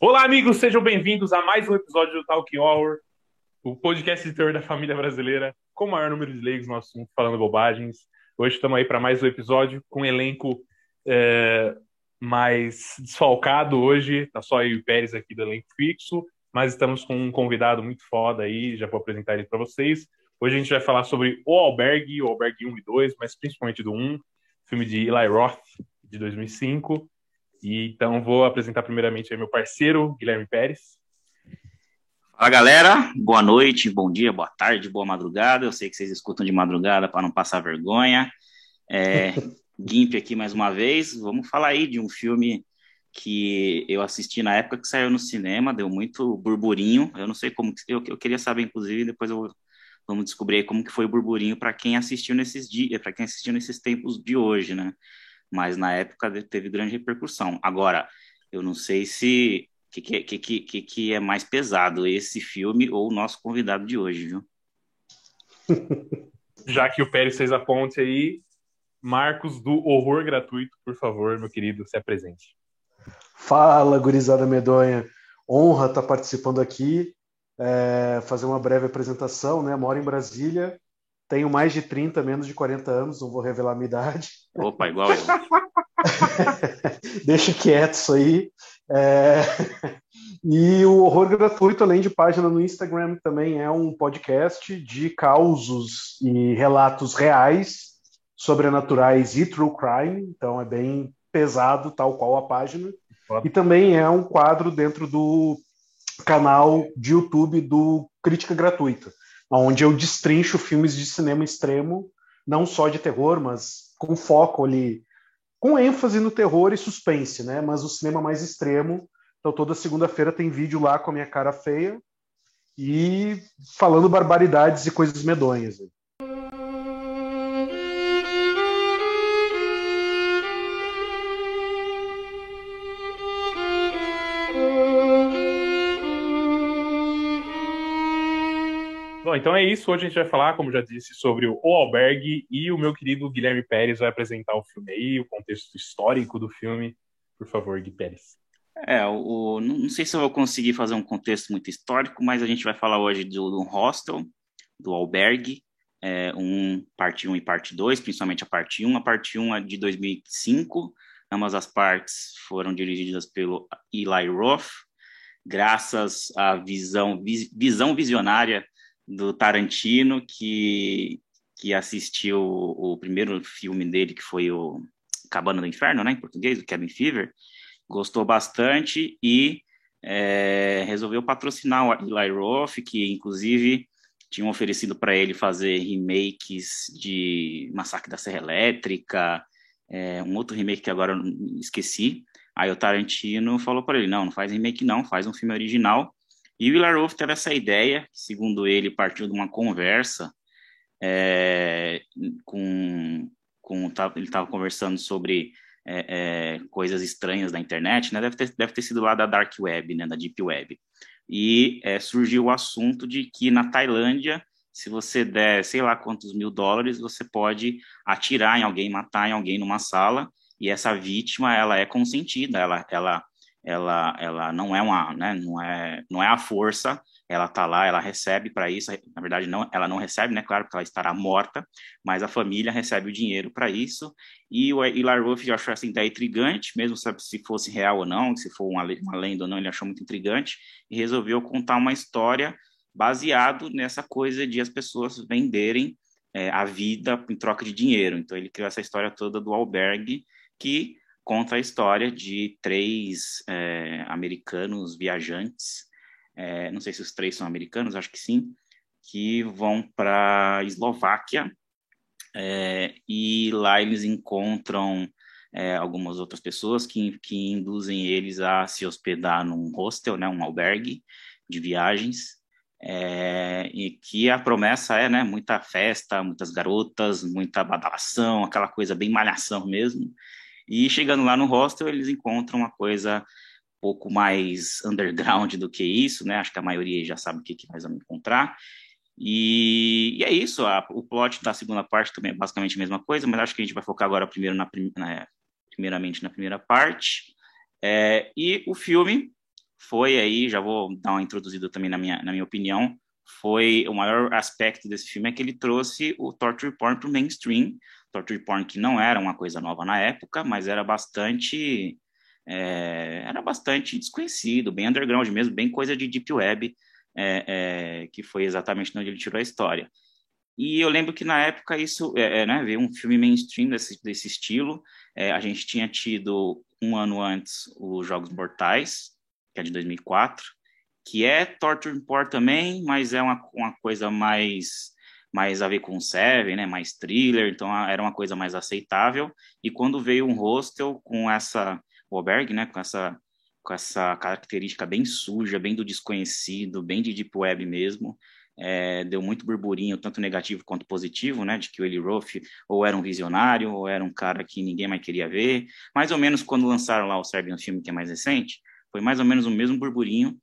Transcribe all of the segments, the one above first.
Olá, amigos, sejam bem-vindos a mais um episódio do Talk Horror, o podcast de terror da família brasileira, com o maior número de leigos no assunto, falando bobagens. Hoje estamos aí para mais um episódio com um elenco é, mais desfalcado hoje, tá só eu e o Pérez aqui do elenco fixo, mas estamos com um convidado muito foda aí, já vou apresentar ele para vocês. Hoje a gente vai falar sobre O Albergue, o Albergue 1 e 2, mas principalmente do 1, filme de Eli Roth, de 2005. E então vou apresentar primeiramente meu parceiro, Guilherme Pérez. Fala galera, boa noite, bom dia, boa tarde, boa madrugada. Eu sei que vocês escutam de madrugada para não passar vergonha. É, Gimp aqui mais uma vez. Vamos falar aí de um filme que eu assisti na época que saiu no cinema, deu muito burburinho. Eu não sei como, eu, eu queria saber, inclusive, depois eu, vamos descobrir como que foi o burburinho para quem assistiu nesses dias, para quem assistiu nesses tempos de hoje, né? Mas na época teve grande repercussão. Agora, eu não sei se que, que, que, que, que é mais pesado, esse filme ou o nosso convidado de hoje, viu? Já que o Pérez fez a ponte aí, Marcos do Horror Gratuito, por favor, meu querido, se apresente. Fala, gurizada medonha. Honra estar participando aqui, é, fazer uma breve apresentação, né? Moro em Brasília, tenho mais de 30, menos de 40 anos, não vou revelar a minha idade. Opa, igual eu. Deixa quieto isso aí. É... E o Horror Gratuito, além de página no Instagram, também é um podcast de causos e relatos reais, sobrenaturais e true crime. Então é bem pesado, tal qual a página. E também é um quadro dentro do canal de YouTube do Crítica Gratuita onde eu destrincho filmes de cinema extremo, não só de terror, mas com foco ali, com ênfase no terror e suspense, né? Mas o cinema mais extremo. Então toda segunda-feira tem vídeo lá com a minha cara feia e falando barbaridades e coisas medonhas. Bom, então é isso. Hoje a gente vai falar, como já disse, sobre o Albergue e o meu querido Guilherme Pérez vai apresentar o filme aí, o contexto histórico do filme. Por favor, Gui Pérez. É, o, não sei se eu vou conseguir fazer um contexto muito histórico, mas a gente vai falar hoje do, do hostel, do albergue, é, um, parte 1 e parte 2, principalmente a parte 1. A parte 1 é de 2005, ambas as partes foram dirigidas pelo Eli Roth, graças à visão, visão visionária do Tarantino, que, que assistiu o, o primeiro filme dele, que foi o Cabana do Inferno, né, em português, o Cabin Fever, gostou bastante e é, resolveu patrocinar o Eli Roth, que inclusive tinham oferecido para ele fazer remakes de Massacre da Serra Elétrica, é, um outro remake que agora eu esqueci. Aí o Tarantino falou para ele: não, não faz remake, não, faz um filme original. E o Hilar teve essa ideia, que, segundo ele, partiu de uma conversa é, com, com. Ele estava conversando sobre é, é, coisas estranhas da internet, né? Deve ter, deve ter sido lá da Dark Web, né? Da Deep Web. E é, surgiu o assunto de que na Tailândia, se você der sei lá quantos mil dólares, você pode atirar em alguém, matar em alguém numa sala, e essa vítima ela é consentida, ela, ela ela, ela não é uma, né, não é, não é a força, ela está lá, ela recebe para isso, na verdade não, ela não recebe, né, claro, porque ela estará morta, mas a família recebe o dinheiro para isso, e o Eli Roth achou essa ideia intrigante, mesmo se fosse real ou não, se for uma, uma lenda ou não, ele achou muito intrigante, e resolveu contar uma história baseado nessa coisa de as pessoas venderem é, a vida em troca de dinheiro, então ele criou essa história toda do albergue, que conta a história de três é, americanos viajantes, é, não sei se os três são americanos, acho que sim, que vão para Eslováquia é, e lá eles encontram algumas outras pessoas que, que induzem eles a se hospedar num hostel, né, um albergue de viagens, é, e que a promessa é, né, muita festa, muitas garotas, muita badalação, aquela coisa bem malhação mesmo, E chegando lá no hostel, eles encontram uma coisa um pouco mais underground do que isso, né? Acho que a maioria já sabe o que, que nós vamos encontrar. E, e é isso, a, o plot da segunda parte também é basicamente a mesma coisa, mas acho que a gente vai focar agora primeiro na, na primeiramente na primeira parte. É, e o filme foi aí, já vou dar uma introduzida também na minha, na minha opinião, foi o maior aspecto desse filme é que ele trouxe o torture porn para o mainstream, torture porn que não era uma coisa nova na época, mas era bastante é, era bastante desconhecido, bem underground mesmo, bem coisa de deep web, é, é, que foi exatamente onde ele tirou a história. E eu lembro que na época isso, é, é, né, ver um filme mainstream desse, desse estilo, é, a gente tinha tido um ano antes os Jogos Mortais, que é de 2004, que é torture porn também, mas é uma, uma coisa mais mais a ver com Seven, né, mais thriller, então era uma coisa mais aceitável. E quando veio um hostel com essa o albergue, né, com essa com essa característica bem suja, bem do desconhecido, bem de deep web mesmo, é, deu muito burburinho, tanto negativo quanto positivo, né, de que o Eli Roth ou era um visionário, ou era um cara que ninguém mais queria ver. Mais ou menos quando lançaram lá o Serbian Filme, que é mais recente, foi mais ou menos o mesmo burburinho,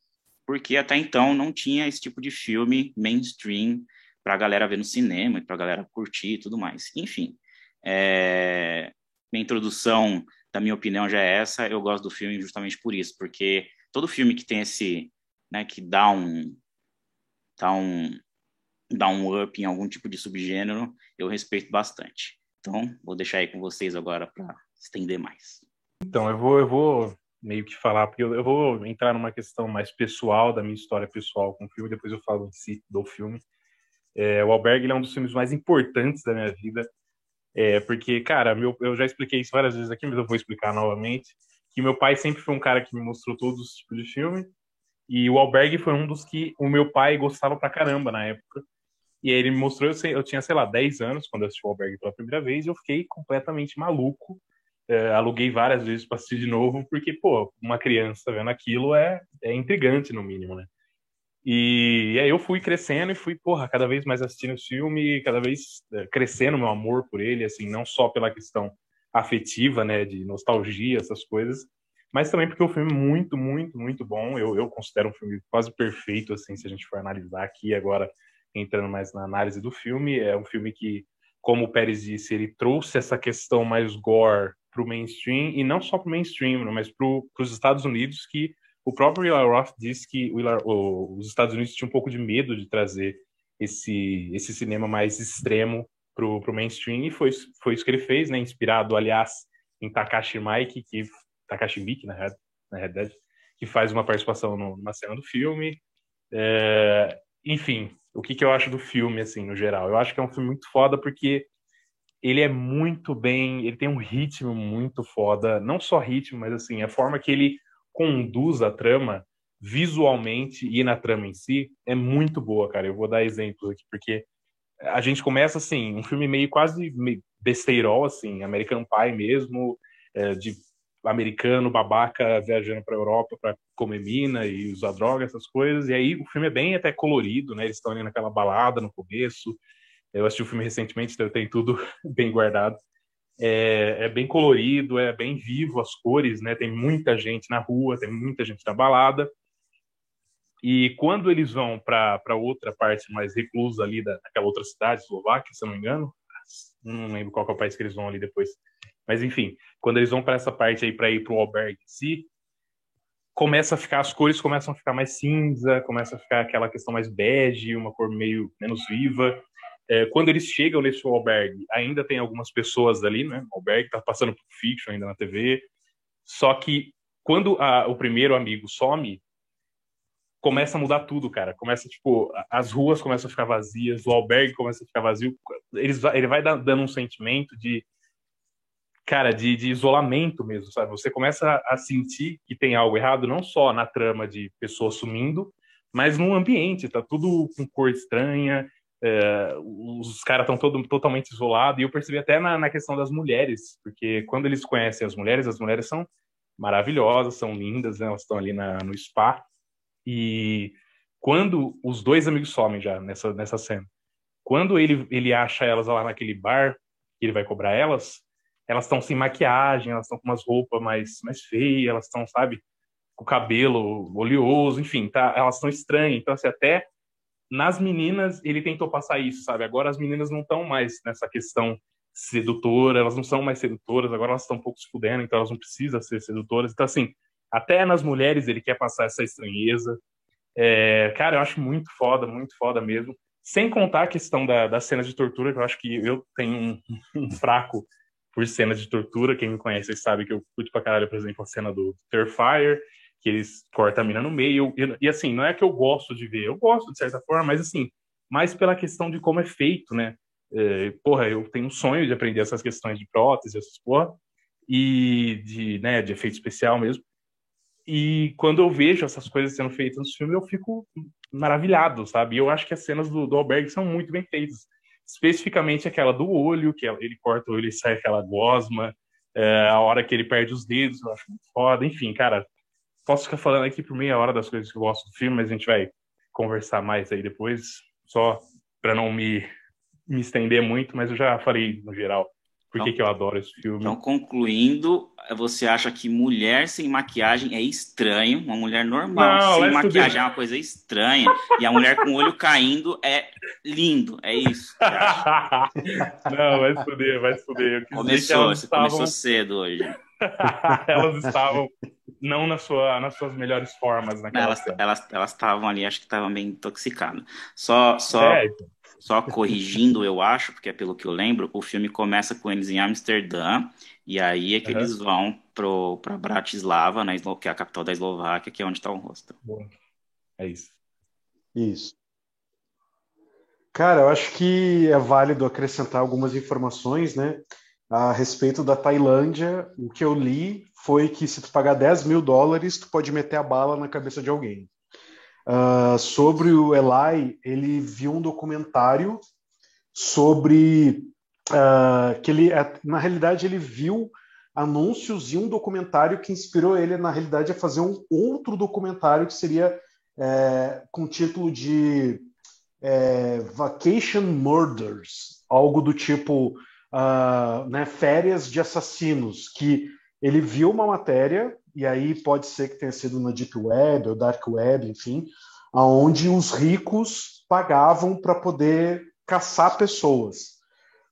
porque até então não tinha esse tipo de filme mainstream para a galera ver no cinema e para a galera curtir e tudo mais. Enfim, é... minha introdução, da minha opinião, já é essa. Eu gosto do filme justamente por isso, porque todo filme que tem esse, né, que dá um, dá um, dá um up em algum tipo de subgênero, eu respeito bastante. Então, vou deixar aí com vocês agora para estender mais. Então, eu vou, eu vou meio que falar, porque eu, eu, vou entrar numa questão mais pessoal, da minha história pessoal com o filme, depois eu falo si, do filme. É, o Albergue é um dos filmes mais importantes da minha vida, é, porque, cara, meu, eu já expliquei isso várias vezes aqui, mas eu vou explicar novamente, que meu pai sempre foi um cara que me mostrou todos os tipos de filme, e o Albergue foi um dos que o meu pai gostava pra caramba na época, e aí ele me mostrou, eu, eu tinha, sei lá, 10 anos quando eu assisti o Albergue pela primeira vez, e eu fiquei completamente maluco, é, aluguei várias vezes para assistir de novo, porque, pô, uma criança vendo aquilo é, é intrigante, no mínimo, né? E, aí eu fui crescendo e fui, porra, cada vez mais assistindo o filme, cada vez é, crescendo meu amor por ele, assim, não só pela questão afetiva, né, de nostalgia, essas coisas, mas também porque o filme é muito, muito, muito bom. Eu, eu considero um filme quase perfeito, assim, se a gente for analisar aqui agora, entrando mais na análise do filme. É um filme que, como o Pérez disse, ele trouxe essa questão mais gore para o mainstream, e não só para o mainstream, mas para os Estados Unidos, que o próprio Will Roth disse que os Estados Unidos tinham um pouco de medo de trazer esse, esse cinema mais extremo para o mainstream, e foi, foi isso que ele fez, né? inspirado, aliás, em Takashi Mike, que, Takashi Miki, na, na realidade, que faz uma participação no, numa cena do filme. É, enfim, o que, que eu acho do filme, assim, no geral? Eu acho que é um filme muito foda porque ele é muito bem, ele tem um ritmo muito foda, não só ritmo, mas assim, a forma que ele conduz a trama visualmente e na trama em si é muito boa, cara. Eu vou dar exemplos aqui, porque a gente começa assim, um filme meio quase besteirol, assim, American Pie mesmo, é, de americano babaca viajando para Europa para comer mina e usar droga, essas coisas. E aí o filme é bem até colorido, né? Eles estão ali naquela balada no começo, eu assisti o filme recentemente, então eu tenho tudo bem guardado. É, é, bem colorido, é bem vivo as cores, né? Tem muita gente na rua, tem muita gente na balada. E quando eles vão para outra parte mais reclusa ali da, daquela outra cidade, Eslováquia, se eu não me engano, não lembro qual é o país que eles vão ali depois. Mas enfim, quando eles vão para essa parte aí para ir para o albergue em si, começa a ficar as cores começam a ficar mais cinza, começa a ficar aquela questão mais bege, uma cor meio menos viva. É, quando eles chegam nesse albergue, ainda tem algumas pessoas ali, né? O albergue tá passando por fiction ainda na TV. Só que quando a, o primeiro amigo some, começa a mudar tudo, cara. Começa, tipo, as ruas começam a ficar vazias, o albergue começa a ficar vazio. Eles, ele vai dando um sentimento de, cara, de, de isolamento mesmo, sabe? Você começa a sentir que tem algo errado, não só na trama de pessoas sumindo, mas no ambiente. Tá tudo com cor estranha, é, os caras estão totalmente isolados, e eu percebi até na, na, questão das mulheres, porque quando eles conhecem as mulheres, as mulheres são maravilhosas, são lindas, né? elas estão ali na, no spa, e quando os dois amigos somem já nessa, nessa cena, quando ele, ele acha elas lá naquele bar, que ele vai cobrar elas, elas estão sem maquiagem, elas estão com umas roupas mais, mais feias, elas estão, sabe, com o cabelo oleoso, enfim, tá, elas estão estranhas. Então, assim, até nas meninas ele tentou passar isso, sabe? Agora as meninas não estão mais nessa questão sedutora, elas não são mais sedutoras, agora elas estão um pouco se fudendo, então elas não precisam ser sedutoras. Então, assim, até nas mulheres ele quer passar essa estranheza. É, cara, eu acho muito foda, muito foda mesmo. Sem contar a questão da, das cenas de tortura, que eu acho que eu tenho um, um fraco por cenas de tortura. Quem me conhece sabe que eu curto pra caralho, por exemplo, a cena do Terrifier, que eles cortam a mina no meio. E, assim, não é que eu gosto de ver, eu gosto de certa forma, mas assim, mais pela questão de como é feito, né? É, porra, eu tenho um sonho de aprender essas questões de prótese, essas porra, e de, né, de efeito especial mesmo. E quando eu vejo essas coisas sendo feitas nos filmes, eu fico maravilhado, sabe? E eu acho que as cenas do, do Alberg são muito bem feitas especificamente aquela do olho, que ele corta o olho e sai aquela gosma, é, a hora que ele perde os dedos, eu acho muito foda. Enfim, cara, posso ficar falando aqui por meia hora das coisas que eu gosto do filme, mas a gente vai conversar mais aí depois, só para não me, me estender muito, mas eu já falei no geral por que, então, que eu adoro esse filme. Então, concluindo, você acha que mulher sem maquiagem é estranho? Uma mulher normal não, sem maquiagem é uma coisa estranha. e a mulher com o olho caindo é lindo. É isso. não, vai se fuder, vai se fuder. Começou, você estavam... começou cedo hoje. elas estavam não na sua, nas suas melhores formas naquela elas elas elas estavam ali acho que estavam bem intoxicadas só só é, então. Só corrigindo, eu acho, porque é pelo que eu lembro, o filme começa com eles em Amsterdã, e aí é que uhum. eles vão para Bratislava, né, que é a capital da Eslováquia, que é onde está o hostel. É isso. Isso. Cara, eu acho que é válido acrescentar algumas informações, né? A respeito da Tailândia, o que eu li foi que se tu pagar 10 mil dólares, tu pode meter a bala na cabeça de alguém. Uh, sobre o Eli, ele viu um documentário sobre uh, que ele, é, na realidade, ele viu anúncios e um documentário que inspirou ele, na realidade, a fazer um outro documentário que seria é, com o título de é, Vacation Murders, algo do tipo uh, né, férias de assassinos, que ele viu uma matéria e aí pode ser que tenha sido na Deep Web ou Dark Web, enfim, aonde os ricos pagavam para poder caçar pessoas.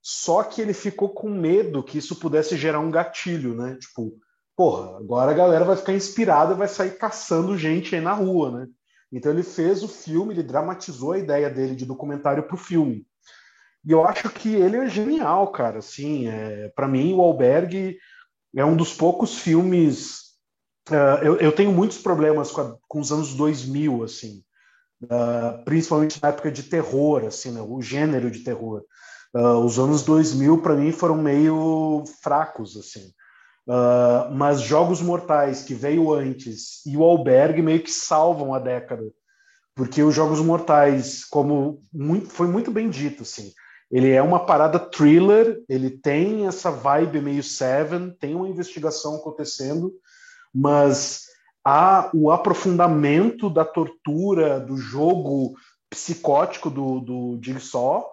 Só que ele ficou com medo que isso pudesse gerar um gatilho, né? Tipo, porra, agora a galera vai ficar inspirada vai sair caçando gente aí na rua, né? Então ele fez o filme, ele dramatizou a ideia dele de documentário para o filme. E eu acho que ele é genial, cara. Assim, é, para mim, o Albergue é um dos poucos filmes Uh, eu, eu, tenho muitos problemas com, a, com, os anos 2000, assim, uh, principalmente na época de terror, assim, né, o gênero de terror. Uh, os anos 2000 para mim foram meio fracos, assim. mas Jogos Mortais que veio antes e o Albergue meio que salvam a década, porque os Jogos Mortais, como muito, foi muito bem dito, assim, ele é uma parada thriller, ele tem essa vibe meio Seven, tem uma investigação acontecendo mas há o aprofundamento da tortura, do jogo psicótico do, do Jigsaw.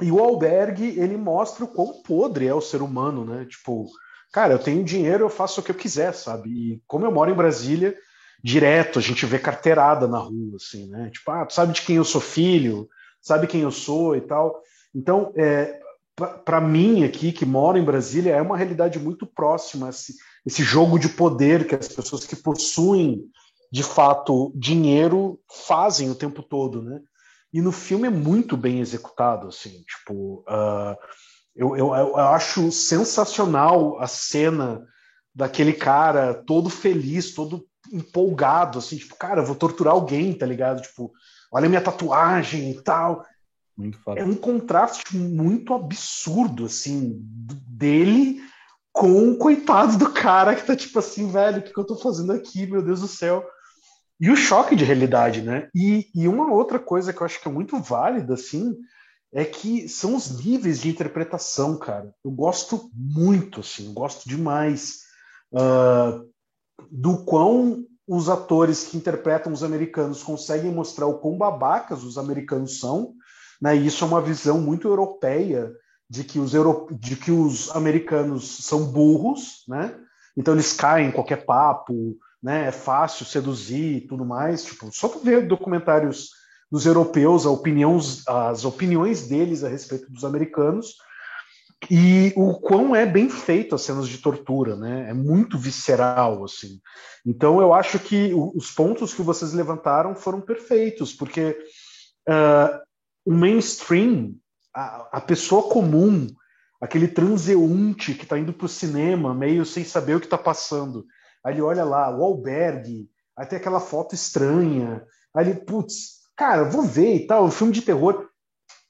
E o Albergue, ele mostra o quão podre é o ser humano, né? Tipo, cara, eu tenho dinheiro, eu faço o que eu quiser, sabe? E como eu moro em Brasília, direto a gente vê carteirada na rua, assim, né? Tipo, ah, sabe de quem eu sou filho? Sabe quem eu sou e tal? Então, é, para mim aqui, que moro em Brasília, é uma realidade muito próxima esse jogo de poder que as pessoas que possuem de fato dinheiro fazem o tempo todo, né? E no filme é muito bem executado, assim, tipo, uh, eu, eu, eu, acho sensacional a cena daquele cara todo feliz, todo empolgado, assim, tipo, cara, vou torturar alguém, tá ligado? Tipo, olha a minha tatuagem e tal. É um contraste muito absurdo, assim, dele com o coitado do cara que tá tipo assim, velho, o que, que eu tô fazendo aqui, meu Deus do céu. E o choque de realidade, né? E, e uma outra coisa que eu acho que é muito válida, assim, é que são os níveis de interpretação, cara. Eu gosto muito, assim, gosto demais uh, do quão os atores que interpretam os americanos conseguem mostrar o quão babacas os americanos são, né? E isso é uma visão muito europeia de que os, euro... de que os americanos são burros, né? Então eles caem em qualquer papo, né? É fácil seduzir e tudo mais. Tipo, só tu ver documentários dos europeus, opinião, as opiniões deles a respeito dos americanos e o quão é bem feito as cenas de tortura, né? É muito visceral, assim. Então eu acho que os pontos que vocês levantaram foram perfeitos, porque uh, o mainstream, a, a, pessoa comum, aquele transeunte que está indo para o cinema meio sem saber o que está passando, aí ele olha lá, o albergue, aí tem aquela foto estranha, aí ele, putz, cara, vou ver e tal, um filme de terror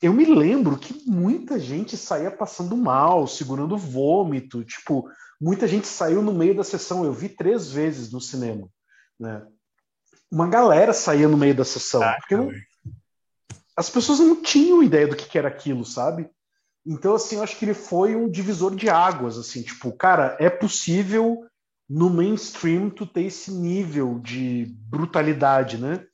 eu me lembro que muita gente saía passando mal, segurando vômito, tipo, muita gente saiu no meio da sessão. Eu vi três vezes no cinema, né? Uma galera saía no meio da sessão, ah, porque não, as pessoas não tinham ideia do que, que era aquilo, sabe? Então, assim, eu acho que ele foi um divisor de águas, assim, tipo, cara, é possível no mainstream tu ter esse nível de brutalidade, né?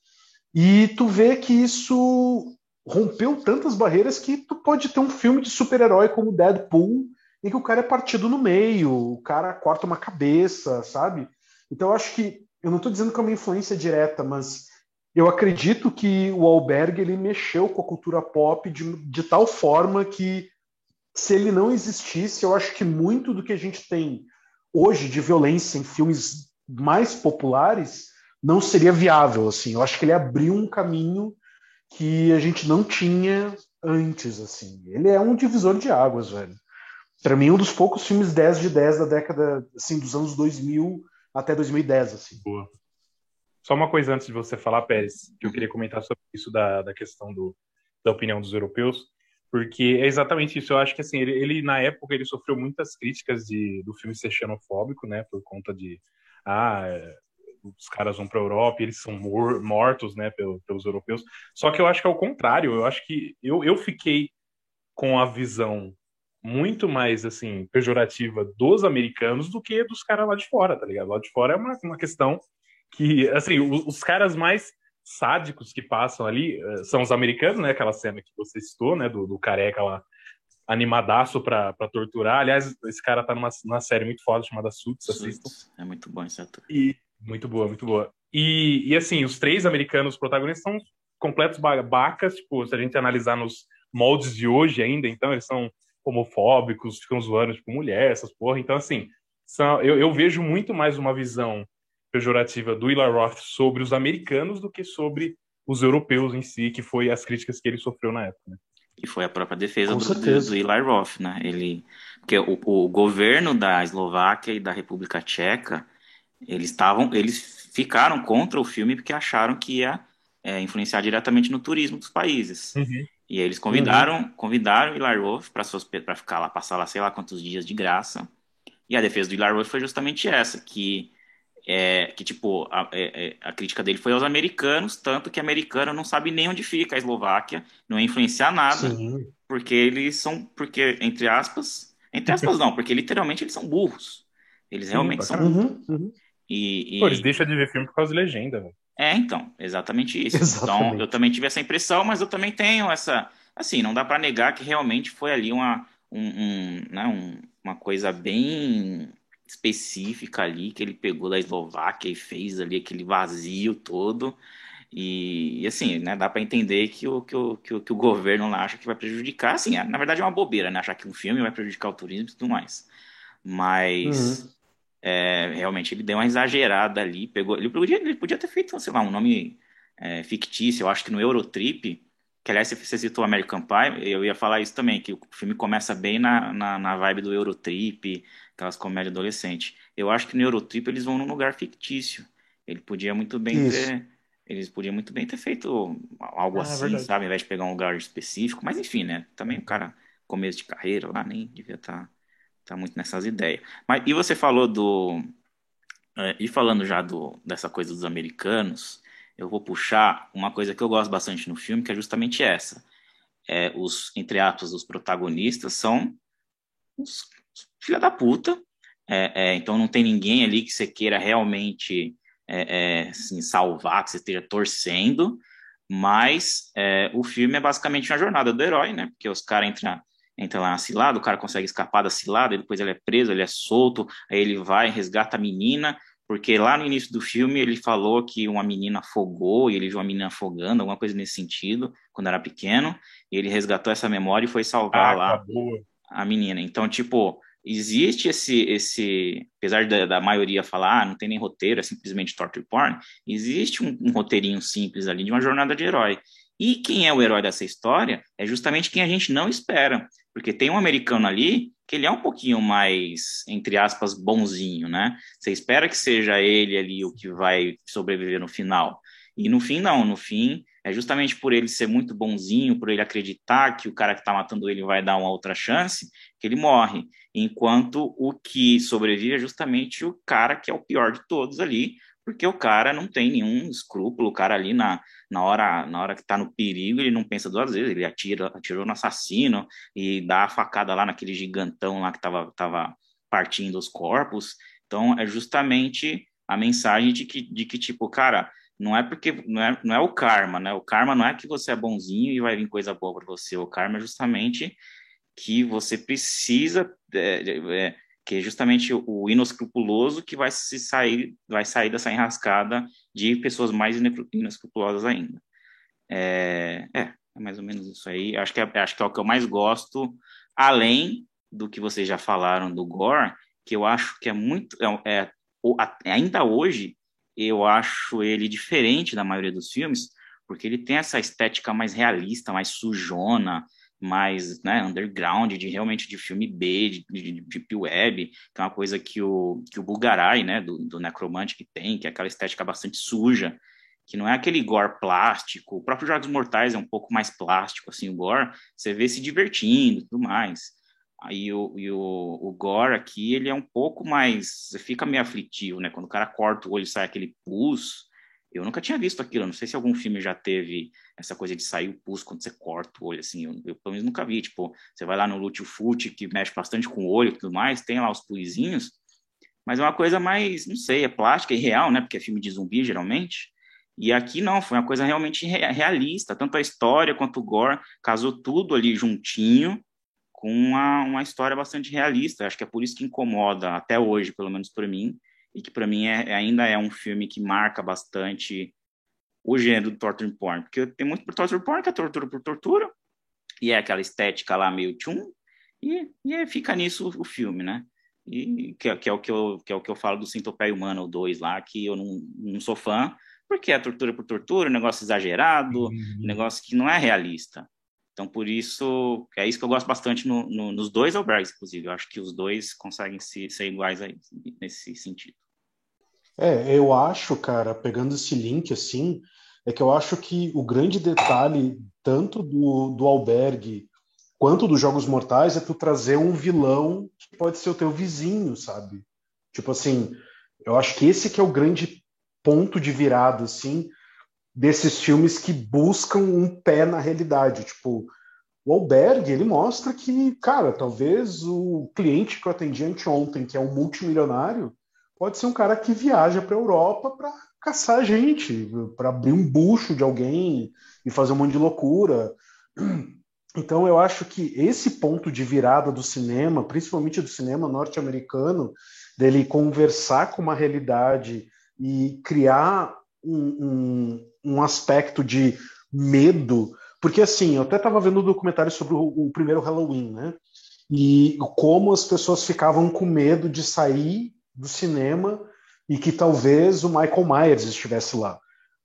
E tu vê que isso rompeu tantas barreiras que tu pode ter um filme de super-herói como Deadpool, em que o cara é partido no meio, o cara corta uma cabeça, sabe? Então eu acho que eu não estou dizendo que é uma influência direta, mas eu acredito que o Alberg ele mexeu com a cultura pop de, de tal forma que se ele não existisse, eu acho que muito do que a gente tem hoje de violência em filmes mais populares não seria viável assim. Eu acho que ele abriu um caminho que a gente não tinha antes, assim. Ele é um divisor de águas, velho. Para mim, um dos poucos filmes 10 de 10 da década, assim, dos anos 2000 até 2010, assim. Boa. Só uma coisa antes de você falar, Pérez, que eu queria comentar sobre isso da, da questão do, da opinião dos europeus, porque é exatamente isso. Eu acho que, assim, ele, ele na época, ele sofreu muitas críticas de, do filme ser xenofóbico, né, por conta de, ah, os caras vão para a Europa e eles são mor mortos, né, pelos, pelos europeus. Só que eu acho que é o contrário. Eu acho que eu, eu fiquei com a visão muito mais assim pejorativa dos americanos do que dos caras lá de fora, tá ligado? Lá de fora é uma, uma questão que, assim, os, os caras mais sádicos que passam ali uh, são os americanos, né? Aquela cena que você citou, né? Do, do careca lá animadaço pra, pra torturar. Aliás, esse cara tá numa, numa série muito foda chamada Suits, assistam. É muito bom esse ator. E, muito boa, muito boa. E, e assim, os três americanos protagonistas são completos babacas, tipo, se a gente analisar nos moldes de hoje ainda, então eles são homofóbicos, ficam zoando, tipo, mulher, essas porra. Então, assim, são, eu, eu vejo muito mais uma visão pejorativa do Eli Roth sobre os americanos do que sobre os europeus em si, que foi as críticas que ele sofreu na época. Né? E foi a própria defesa do, do, Eli Roth, né? Ele, porque o, o governo da Eslováquia e da República Tcheca eles estavam, eles ficaram contra o filme porque acharam que ia é, influenciar diretamente no turismo dos países. Uhum. E eles convidaram, uhum. convidaram o Hilar Wolf para ficar lá, passar lá sei lá quantos dias de graça. E a defesa do Hilar Wolf foi justamente essa, que é, que tipo a, é, é, a, crítica dele foi aos americanos, tanto que americano não sabe nem onde fica a Eslováquia, não ia influenciar nada, Sim. porque eles são, porque entre aspas, entre aspas não, porque literalmente eles são burros. Eles Sim, realmente são. Uhum, uhum. E, e... Pô, eles deixam de ver filme por causa de legenda, velho. É, então, exatamente isso. Exatamente. Então, eu também tive essa impressão, mas eu também tenho essa. Assim, não dá para negar que realmente foi ali uma, um, um, né, um, uma coisa bem específica ali que ele pegou da Eslováquia e fez ali aquele vazio todo. E, e assim, né, dá para entender que o, que, o, que, o, que o governo acha que vai prejudicar. Assim, é, na verdade é uma bobeira, né? Achar que um filme vai prejudicar o turismo e tudo mais. Mas. Uhum é, realmente ele deu uma exagerada ali, pegou, ele podia, ele podia ter feito, sei lá, um nome é, fictício, eu acho que no Eurotrip, que aliás você citou American Pie, eu ia falar isso também, que o filme começa bem na, na, na vibe do Eurotrip, aquelas comédias adolescentes. Eu acho que no Eurotrip eles vão num lugar fictício. Ele podia muito bem isso. ter. Eles podiam muito bem ter feito algo ah, assim, sabe? Ao invés de pegar um lugar específico. Mas enfim, né? Também o cara, começo de carreira lá, nem devia estar. Tá tá muito nessas ideias. Mas e você falou do é, e falando já do dessa coisa dos americanos, eu vou puxar uma coisa que eu gosto bastante no filme, que é justamente essa. É, os entre aspas os protagonistas são os filha da puta. É, é, então não tem ninguém ali que você queira realmente é, é, assim, salvar, que você esteja torcendo. Mas o filme é basicamente uma jornada do herói, né? Porque os caras entram entra lá na cilada, o cara consegue escapar da cilada, depois ele é preso, ele é solto, aí ele vai, resgata a menina, porque lá no início do filme ele falou que uma menina afogou, e ele viu uma menina afogando, alguma coisa nesse sentido, quando era pequeno, e ele resgatou essa memória e foi salvar ah, lá acabou. a menina. Então, tipo, existe esse, esse apesar da, da, maioria falar, ah, não tem nem roteiro, é simplesmente torture porn, existe um, um roteirinho simples ali de uma jornada de herói. E quem é o herói dessa história é justamente quem a gente não espera, porque tem um americano ali que ele é um pouquinho mais, entre aspas, bonzinho, né? Você espera que seja ele ali o que vai sobreviver no final. E no fim, não. No fim, é justamente por ele ser muito bonzinho, por ele acreditar que o cara que está matando ele vai dar uma outra chance, que ele morre. Enquanto o que sobrevive é justamente o cara que é o pior de todos ali, porque o cara não tem nenhum escrúpulo, o cara ali na, na hora na hora que está no perigo, ele não pensa duas vezes, ele atira, atirou no assassino e dá a facada lá naquele gigantão lá que estava tava partindo os corpos. Então, é justamente a mensagem de que, de que tipo, cara, não é porque não é, não é o karma, né? O karma não é que você é bonzinho e vai vir coisa boa para você. O karma é justamente que você precisa é, é, que é justamente o, inescrupuloso que vai se sair vai sair dessa enrascada de pessoas mais inescrupulosas ainda. É, é, é mais ou menos isso aí. Acho que é, acho que é o que eu mais gosto, além do que vocês já falaram do gore, que eu acho que é muito é, é ainda hoje eu acho ele diferente da maioria dos filmes, porque ele tem essa estética mais realista, mais sujona, mais né, underground, de realmente de filme B, de, de, de Deep Web, que é uma coisa que o, que o Bulgarai, né, do, do Necromantic tem, que é aquela estética bastante suja, que não é aquele gore plástico, o próprio Jogos Mortais é um pouco mais plástico, assim, o gore, você vê se divertindo e tudo mais. Aí o, e o, o gore aqui, ele é um pouco mais. Fica meio aflitivo, né? Quando o cara corta o olho e sai aquele pus. Eu nunca tinha visto aquilo. Não sei se algum filme já teve essa coisa de sair o pus quando você corta o olho, assim. Eu, eu pelo menos nunca vi. Tipo, você vai lá no Lute Foot, que mexe bastante com o olho e tudo mais, tem lá os puizinhos. Mas é uma coisa mais, não sei, é plástica e real, né? Porque é filme de zumbi, geralmente. E aqui não, foi uma coisa realmente realista. Tanto a história quanto o gore casou tudo ali juntinho com uma, uma história bastante realista. Acho que é por isso que incomoda até hoje, pelo menos para mim, e que para mim é, ainda é um filme que marca bastante o gênero do torture porn, porque tem muito por torture porn que é tortura por tortura, e é aquela estética lá meio tchum, e, e é, fica nisso o, filme, né? E que, que, é o que eu que é o que eu falo do Centopeia Humana, o 2 lá, que eu não, não sou fã, porque é tortura por tortura, negócio exagerado, uhum. negócio que não é realista. Então, por isso, é isso que eu gosto bastante no, no, nos dois albergues, inclusive. Eu acho que os dois conseguem se, ser iguais aí, nesse sentido. É, eu acho, cara, pegando esse link assim, é que eu acho que o grande detalhe, tanto do, do albergue quanto dos Jogos Mortais, é tu trazer um vilão que pode ser o teu vizinho, sabe? Tipo assim, eu acho que esse que é o grande ponto de virada, assim, desses filmes que buscam um pé na realidade. Tipo, o Albergue, ele mostra que, cara, talvez o cliente que eu atendi anteontem, que é um multimilionário, pode ser um cara que viaja para a Europa para caçar gente, para abrir um bucho de alguém e fazer um monte de loucura. Então, eu acho que esse ponto de virada do cinema, principalmente do cinema norte-americano, dele conversar com uma realidade e criar um, um, um aspecto de medo, porque assim, eu até estava vendo um documentário sobre o, o, primeiro Halloween, né? E como as pessoas ficavam com medo de sair do cinema e que talvez o Michael Myers estivesse lá.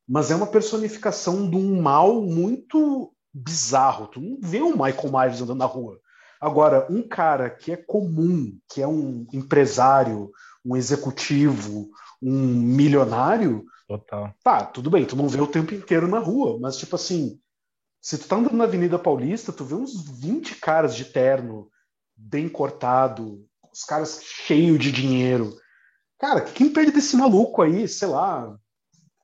Mas é uma personificação de um mal muito bizarro. Tu não vê o Michael Myers andando na rua. Agora, um cara que é comum, que é um empresário, um executivo, um milionário, Total. Tá, tudo bem, tu não vê o tempo inteiro na rua, mas tipo assim, se tu tá andando na Avenida Paulista, tu vê uns 20 caras de terno, bem cortado, os caras cheios de dinheiro. Cara, quem perde desse maluco aí, sei lá,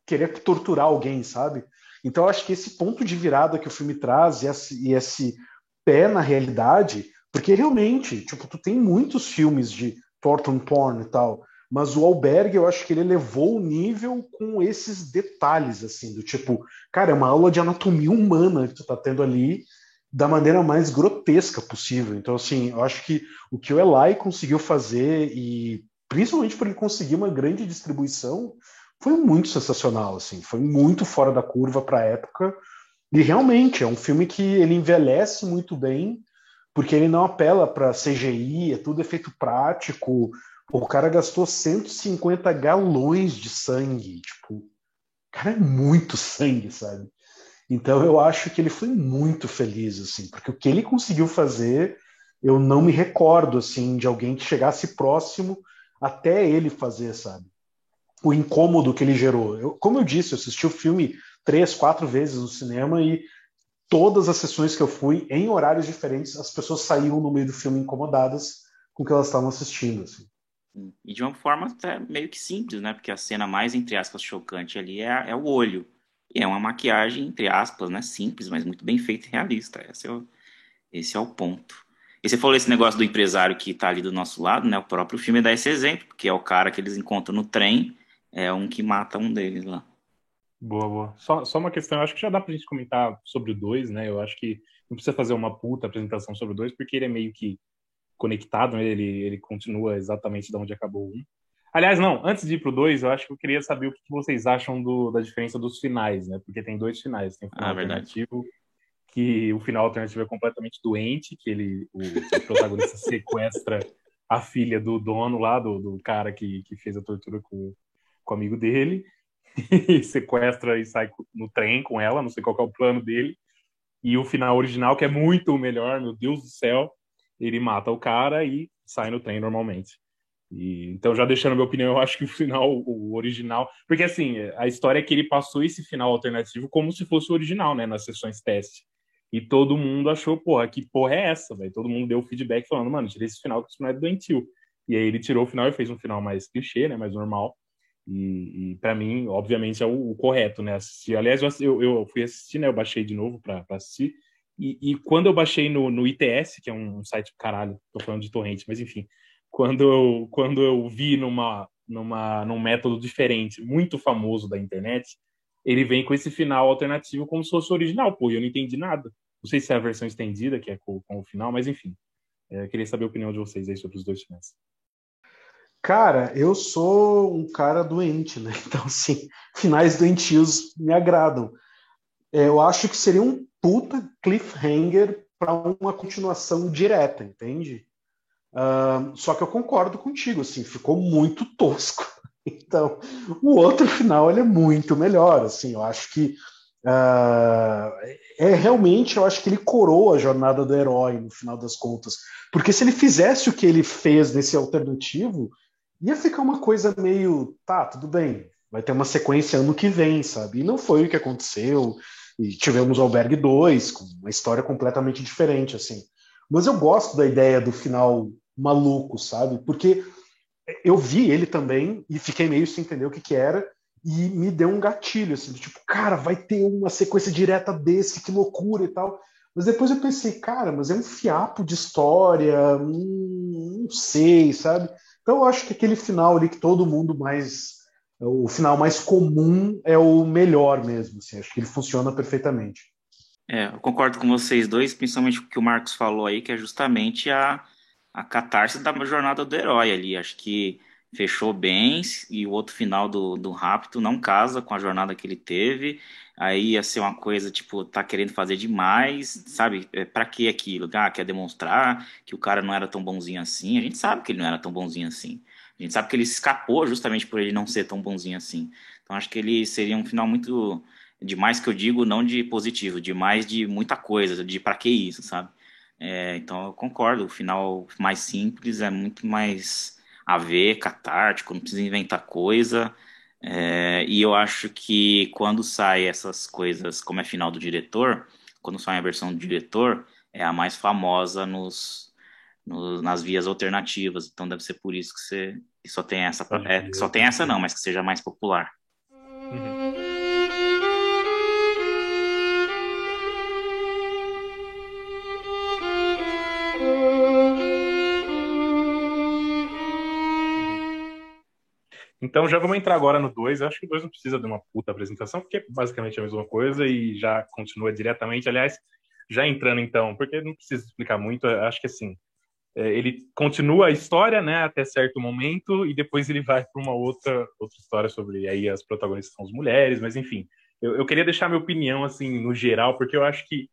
querer torturar alguém, sabe? Então eu acho que esse ponto de virada que o filme traz e esse, e esse pé na realidade, porque realmente, tipo, tu tem muitos filmes de torture porn e tal, mas o Albergue, eu acho que ele levou o nível com esses detalhes, assim, do tipo, cara, é uma aula de anatomia humana que tu tá tendo ali, da maneira mais grotesca possível. Então, assim, eu acho que o que o Eli conseguiu fazer, e principalmente por ele conseguir uma grande distribuição, foi muito sensacional, assim, foi muito fora da curva para a época. E realmente é um filme que ele envelhece muito bem, porque ele não apela para CGI, é tudo efeito prático. O cara gastou 150 galões de sangue, tipo, cara, é muito sangue, sabe? Então eu acho que ele foi muito feliz, assim, porque o que ele conseguiu fazer, eu não me recordo, assim, de alguém que chegasse próximo até ele fazer, sabe? O incômodo que ele gerou. Eu, como eu disse, eu assisti o filme três, quatro vezes no cinema e todas as sessões que eu fui, em horários diferentes, as pessoas saíam no meio do filme incomodadas com o que elas estavam assistindo. Assim. E de uma forma até meio que simples, né? Porque a cena mais, entre aspas, chocante ali é, é o olho. E é uma maquiagem, entre aspas, né? Simples, mas muito bem feita e realista. Esse é o, esse é o ponto. E você falou esse negócio do empresário que está ali do nosso lado, né? O próprio filme dá esse exemplo, porque é o cara que eles encontram no trem, é um que mata um deles lá. Boa, boa. Só, só uma questão, eu acho que já dá pra gente comentar sobre o 2, né? Eu acho que não precisa fazer uma puta apresentação sobre o 2, porque ele é meio que conectado, né? ele, ele continua exatamente de onde acabou o 1. Aliás, não, antes de ir pro 2, eu acho que eu queria saber o que vocês acham do, da diferença dos finais, né? Porque tem dois finais. Tem o final ah, alternativo, verdade. que o final alternativo é completamente doente, que ele, o, o protagonista sequestra a filha do dono lá, do, do cara que, que fez a tortura com, com o amigo dele. e sequestra e sai no trem com ela, não sei qual é o plano dele. E o final original, que é muito melhor, meu Deus do céu, ele mata o cara e sai no trem normalmente. E, então, já deixando minha opinião, eu acho que o final, o original. Porque, assim, a história é que ele passou esse final alternativo como se fosse o original, né, nas sessões teste. E todo mundo achou, porra, que porra é essa, velho? Todo mundo deu feedback falando, mano, tirei esse final que isso não é doentio. E aí ele tirou o final e fez um final mais clichê, né, mais normal. E, e para mim, obviamente, é o, o, correto, né? Assistir. Aliás, eu, eu fui assistir, né? Eu baixei de novo para assistir. E, e, quando eu baixei no, no ITS, que é um site caralho, tô falando de torrente, mas enfim, quando eu, quando eu vi numa, numa, num método diferente, muito famoso da internet, ele vem com esse final alternativo como se fosse original, pô, e eu não entendi nada. Não sei se é a versão estendida, que é com, com o final, mas enfim. É, queria saber a opinião de vocês aí sobre os dois finais. Cara, eu sou um cara doente, né? Então, assim, finais doentios me agradam. É, eu acho que seria um puta cliffhanger para uma continuação direta, entende? Uh, só que eu concordo contigo, assim, ficou muito tosco. Então, o outro final ele é muito melhor, assim, eu acho que uh, é realmente, eu acho que ele coroa a jornada do herói no final das contas, porque se ele fizesse o que ele fez nesse alternativo, ia ficar uma coisa meio, tá, tudo bem, vai ter uma sequência ano que vem, sabe? E não foi o que aconteceu. E tivemos o Albergue 2, com uma história completamente diferente, assim. Mas eu gosto da ideia do final maluco, sabe? Porque eu vi ele também e fiquei meio sem entender o que, que era e me deu um gatilho, assim, tipo, cara, vai ter uma sequência direta desse, que loucura e tal. Mas depois eu pensei, cara, mas é um fiapo de história, hum, não sei, sabe? Então eu acho que aquele final ali que todo mundo mais. O final mais comum é o melhor mesmo. Assim, acho que ele funciona perfeitamente. É, eu concordo com vocês dois, principalmente o que o Marcos falou aí, que é justamente a, a catarse da jornada do herói ali. Acho que fechou bem e o outro final do, do Rapto não casa com a jornada que ele teve. Aí ia ser uma coisa, tipo, tá querendo fazer demais, sabe? É, pra que aquilo? Ah, quer demonstrar que o cara não era tão bonzinho assim. A gente sabe que ele não era tão bonzinho assim. A gente sabe que ele escapou justamente por ele não ser tão bonzinho assim. Então acho que ele seria um final muito demais que eu digo, não de positivo, demais de muita coisa, de para que isso, sabe? É, então eu concordo, o final mais simples é muito mais a ver, catártico, não precisa inventar coisa. É, e eu acho que quando sai essas coisas, como é final do diretor, quando sai a versão do diretor, é a mais famosa nos, nos nas vias alternativas. Então deve ser por isso que você que só tem essa, é, só tem essa não, mas que seja mais popular. Uhum. Então já vamos entrar agora no 2. Acho que o 2 não precisa de uma puta apresentação, porque é basicamente a mesma coisa e já continua diretamente. Aliás, já entrando então, porque não precisa explicar muito, acho que assim, ele continua a história, né, até certo momento, e depois ele vai para uma outra, outra história sobre aí as protagonistas são as mulheres, mas enfim, eu, eu queria deixar minha opinião assim no geral, porque eu acho que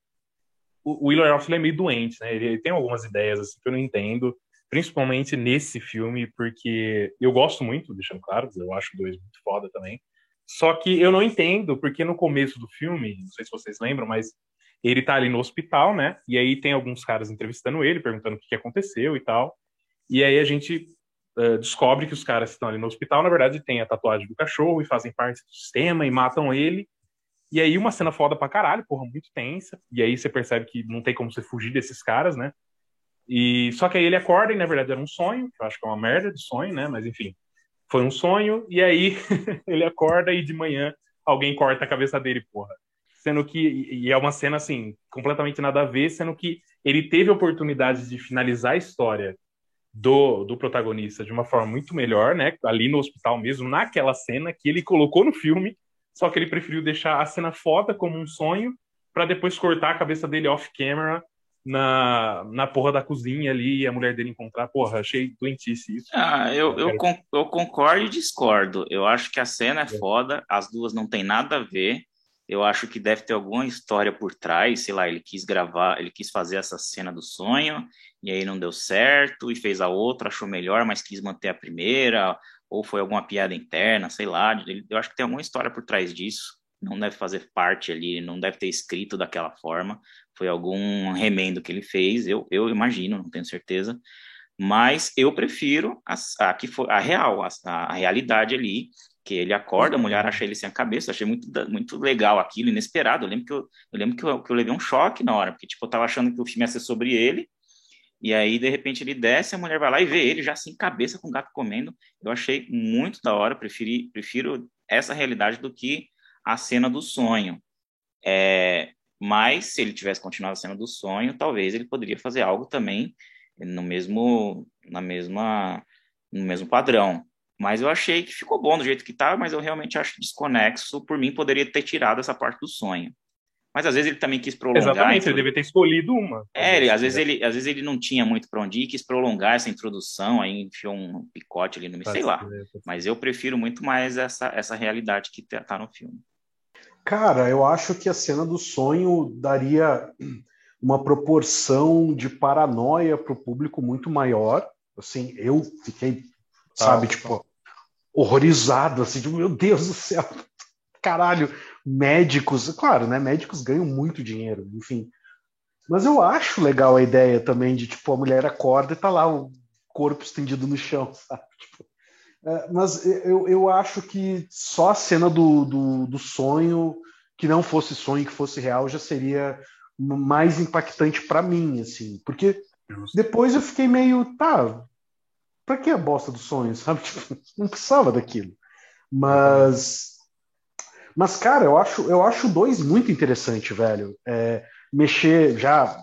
o, o Wheeler é meio doente, né? Ele, ele, tem algumas ideias assim que eu não entendo, principalmente nesse filme, porque eu gosto muito, deixando claro, eu acho dois muito foda também. Só que eu não entendo, porque no começo do filme, não sei se vocês lembram, mas ele tá ali no hospital, né? E aí tem alguns caras entrevistando ele, perguntando o que aconteceu e tal. E aí a gente uh, descobre que os caras que estão ali no hospital, na verdade, têm a tatuagem do cachorro e fazem parte do sistema e matam ele. E aí uma cena foda pra caralho, porra, muito tensa. E aí você percebe que não tem como você fugir desses caras, né? E só que aí ele acorda e na verdade era um sonho, que eu acho que é uma merda de sonho, né? Mas enfim, foi um sonho. E aí ele acorda e de manhã alguém corta a cabeça dele, porra. Sendo que e é uma cena assim completamente nada a ver, sendo que ele teve a oportunidade de finalizar a história do, do protagonista de uma forma muito melhor, né? Ali no hospital mesmo, naquela cena que ele colocou no filme só que ele preferiu deixar a cena foda como um sonho para depois cortar a cabeça dele off-camera na, na porra da cozinha ali e a mulher dele encontrar. Porra, achei doentice isso. Ah, eu, eu, eu, eu concordo e discordo. Eu acho que a cena é, é foda, as duas não tem nada a ver. Eu acho que deve ter alguma história por trás, sei lá, ele quis gravar, ele quis fazer essa cena do sonho, e aí não deu certo, e fez a outra, achou melhor, mas quis manter a primeira, ou foi alguma piada interna, sei lá. Eu acho que tem alguma história por trás disso. Não deve fazer parte ali, não deve ter escrito daquela forma. Foi algum remendo que ele fez, eu, eu imagino, não tenho certeza. Mas eu prefiro a, a a real, a, a realidade ali, ele acorda, a mulher acha ele sem a cabeça, achei muito, muito legal aquilo, inesperado. Eu lembro que eu, eu lembro que eu, que eu levei um choque na hora, porque tipo, eu tava achando que o filme ia ser sobre ele, e aí, de repente, ele desce, a mulher vai lá e vê ele já sem cabeça com o gato comendo. Eu achei muito da hora, preferi, prefiro essa realidade do que a cena do sonho. É, mas, se ele tivesse continuado a cena do sonho, talvez ele poderia fazer algo também no mesmo, na mesma, no mesmo padrão. Mas eu achei que ficou bom do jeito que tá, mas eu realmente acho desconexo. Por mim, poderia ter tirado essa parte do sonho. Mas às vezes ele também quis prolongar. Exatamente, ele devia ter escolhido uma. É, ele, às, vezes ele, às vezes ele não tinha muito para onde ir, quis prolongar essa introdução, aí enfiou um picote ali no meio, sei lá. Mas eu prefiro muito mais essa, essa realidade que tá, tá no filme. Cara, eu acho que a cena do sonho daria uma proporção de paranoia para o público muito maior. Assim, eu fiquei, sabe, tá. tipo, horrorizado, assim, de meu Deus do céu, caralho, médicos, claro, né? Médicos ganham muito dinheiro, enfim. Mas eu acho legal a ideia também de, tipo, a mulher acorda e tá lá o corpo estendido no chão, sabe? Tipo, é, mas eu, eu acho que só a cena do, do, do sonho, que não fosse sonho, que fosse real, já seria mais impactante para mim, assim. Porque depois eu fiquei meio, tá, pra que a bosta do sonho, sabe? Tipo, não precisava daquilo. Mas mas, cara, eu acho, eu acho dois muito interessante, velho. É, mexer, já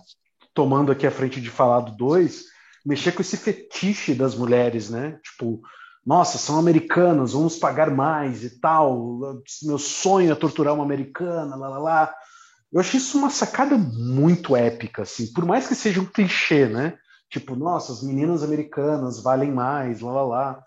tomando aqui a frente de falar do dois, mexer com esse fetiche das mulheres, né? Tipo, nossa, são americanas, vamos pagar mais e tal. Meu sonho é torturar uma americana, lá, lá, lá. Eu achei isso uma sacada muito épica, assim, por mais que seja um clichê, né? Tipo, nossa, as meninas americanas valem mais, lá, lá, lá.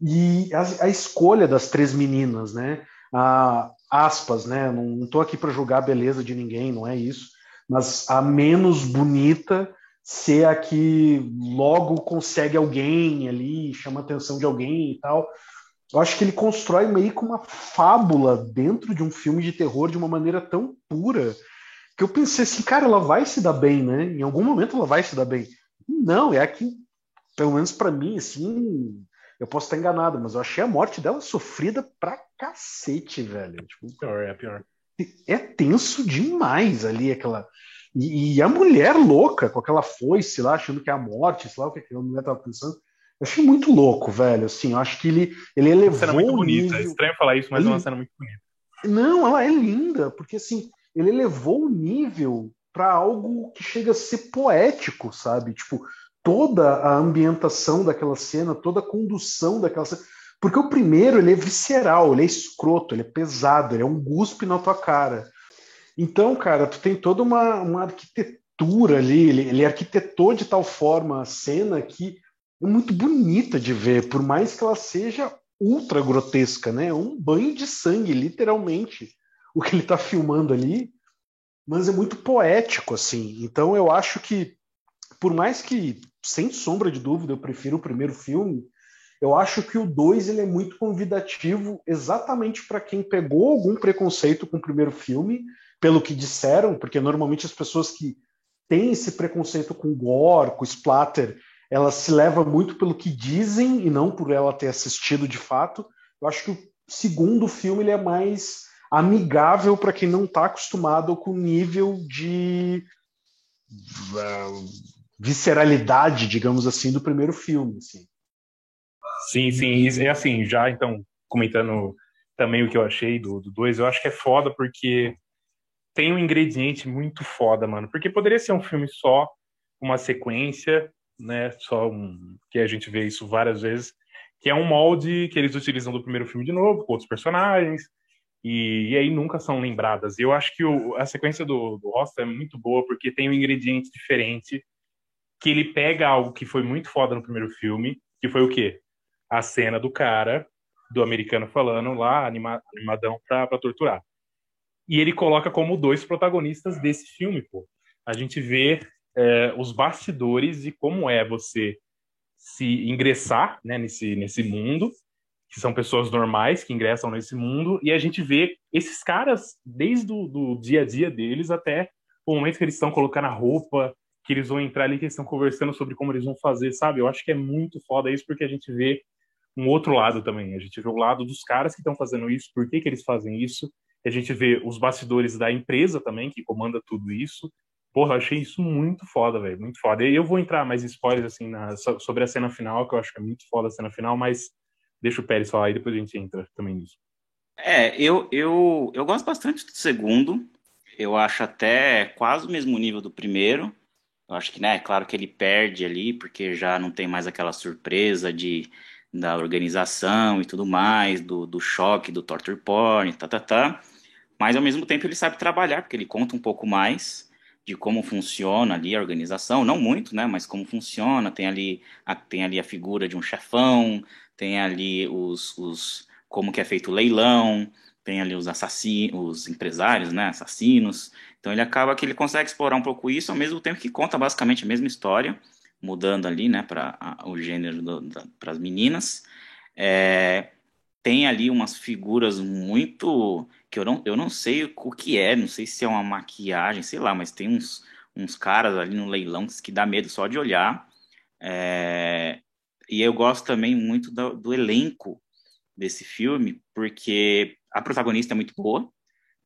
E a, a escolha das três meninas, né? a aspas, né? Não estou aqui para julgar a beleza de ninguém, não é isso. Mas a menos bonita ser a que logo consegue alguém ali, chama a atenção de alguém e tal. Eu acho que ele constrói meio que uma fábula dentro de um filme de terror de uma maneira tão pura que eu pensei assim, cara, ela vai se dar bem, né? Em algum momento ela vai se dar bem. Não, é aqui, pelo menos para mim, assim, eu posso estar enganado, mas eu achei a morte dela sofrida pra cacete, velho. Tipo, pior, é pior. É tenso demais ali aquela. E, e, a mulher louca, com aquela foice lá, achando que é a morte, sei lá o que aquela mulher tava pensando. Eu achei muito louco, velho. Assim, eu acho que ele, ele elevou. Uma cena muito bonita. Nível... É estranho falar isso, mas ele... é uma cena muito bonita. Não, ela é linda, porque assim, ele elevou o nível para algo que chega a ser poético, sabe? Tipo, toda a ambientação daquela cena, toda a condução daquela cena. Porque o primeiro, ele é visceral, ele é escroto, ele é pesado, ele é um guspe na tua cara. Então, cara, tu tem toda uma, uma arquitetura ali, ele, ele arquitetou de tal forma a cena que é muito bonita de ver, por mais que ela seja ultra grotesca, né? Um banho de sangue, literalmente, o que ele está filmando ali, mas é muito poético, assim. Então eu acho que, por mais que, sem sombra de dúvida, eu prefiro o primeiro filme, eu acho que o 2 ele é muito convidativo exatamente para quem pegou algum preconceito com o primeiro filme, pelo que disseram, porque normalmente as pessoas que têm esse preconceito com gore, com splatter, ela se leva muito pelo que dizem e não por ela ter assistido de fato. Eu acho que o segundo filme ele é mais amigável para quem não está acostumado com o nível de uh, visceralidade, digamos assim, do primeiro filme. Assim. Sim, sim. E assim, já então, comentando também o que eu achei do 2, eu acho que é foda porque tem um ingrediente muito foda, mano. Porque poderia ser um filme só, uma sequência, né? Só um. Que a gente vê isso várias vezes. Que é um molde que eles utilizam do primeiro filme de novo, com outros personagens. E, e aí nunca são lembradas. Eu acho que o, a sequência do, do é muito boa porque tem um ingrediente diferente. Que ele pega algo que foi muito foda no primeiro filme, que foi o quê? A cena do cara, do americano falando lá, anima, animadão pra, pra torturar. E ele coloca como dois protagonistas desse filme, pô. A gente vê é, os bastidores e como é você se ingressar né, nesse, nesse mundo, que são pessoas normais que ingressam nesse mundo, e a gente vê esses caras desde o do dia a dia deles até o momento que eles estão colocando a roupa, que eles vão entrar ali, que eles estão conversando sobre como eles vão fazer, sabe? Eu acho que é muito foda isso, porque a gente vê um outro lado também. A gente vê o lado dos caras que estão fazendo isso, por que, que eles fazem isso. A gente vê os bastidores da empresa também, que comanda tudo isso. Porra, eu achei isso muito foda, velho. Muito foda. E eu vou entrar mais spoilers, assim, na, sobre a cena final, que eu acho que é muito foda a cena final, mas deixa o Pérez falar e depois a gente entra também nisso. É, eu, eu, eu gosto bastante do segundo. Eu acho até quase o mesmo nível do primeiro. Eu acho que, né, é claro que ele perde ali, porque já não tem mais aquela surpresa de, da organização e tudo mais, do, do choque, do torture porn, tá, tá, tá. Mas, ao mesmo tempo, ele sabe trabalhar, porque ele conta um pouco mais de como funciona ali a organização, não muito, né, mas como funciona, tem ali a, tem ali a figura de um chefão, tem ali os, os como que é feito o leilão, tem ali os assassinos, os empresários, né, assassinos. Então ele acaba que ele consegue explorar um pouco isso ao mesmo tempo que conta basicamente a mesma história, mudando ali, né, para o gênero para as meninas. É, tem ali umas figuras muito que eu não, eu não sei o que é, não sei se é uma maquiagem, sei lá, mas tem uns, uns caras ali no leilão que dá medo só de olhar. É, e eu gosto também muito do, do, elenco desse filme, porque a protagonista é muito boa,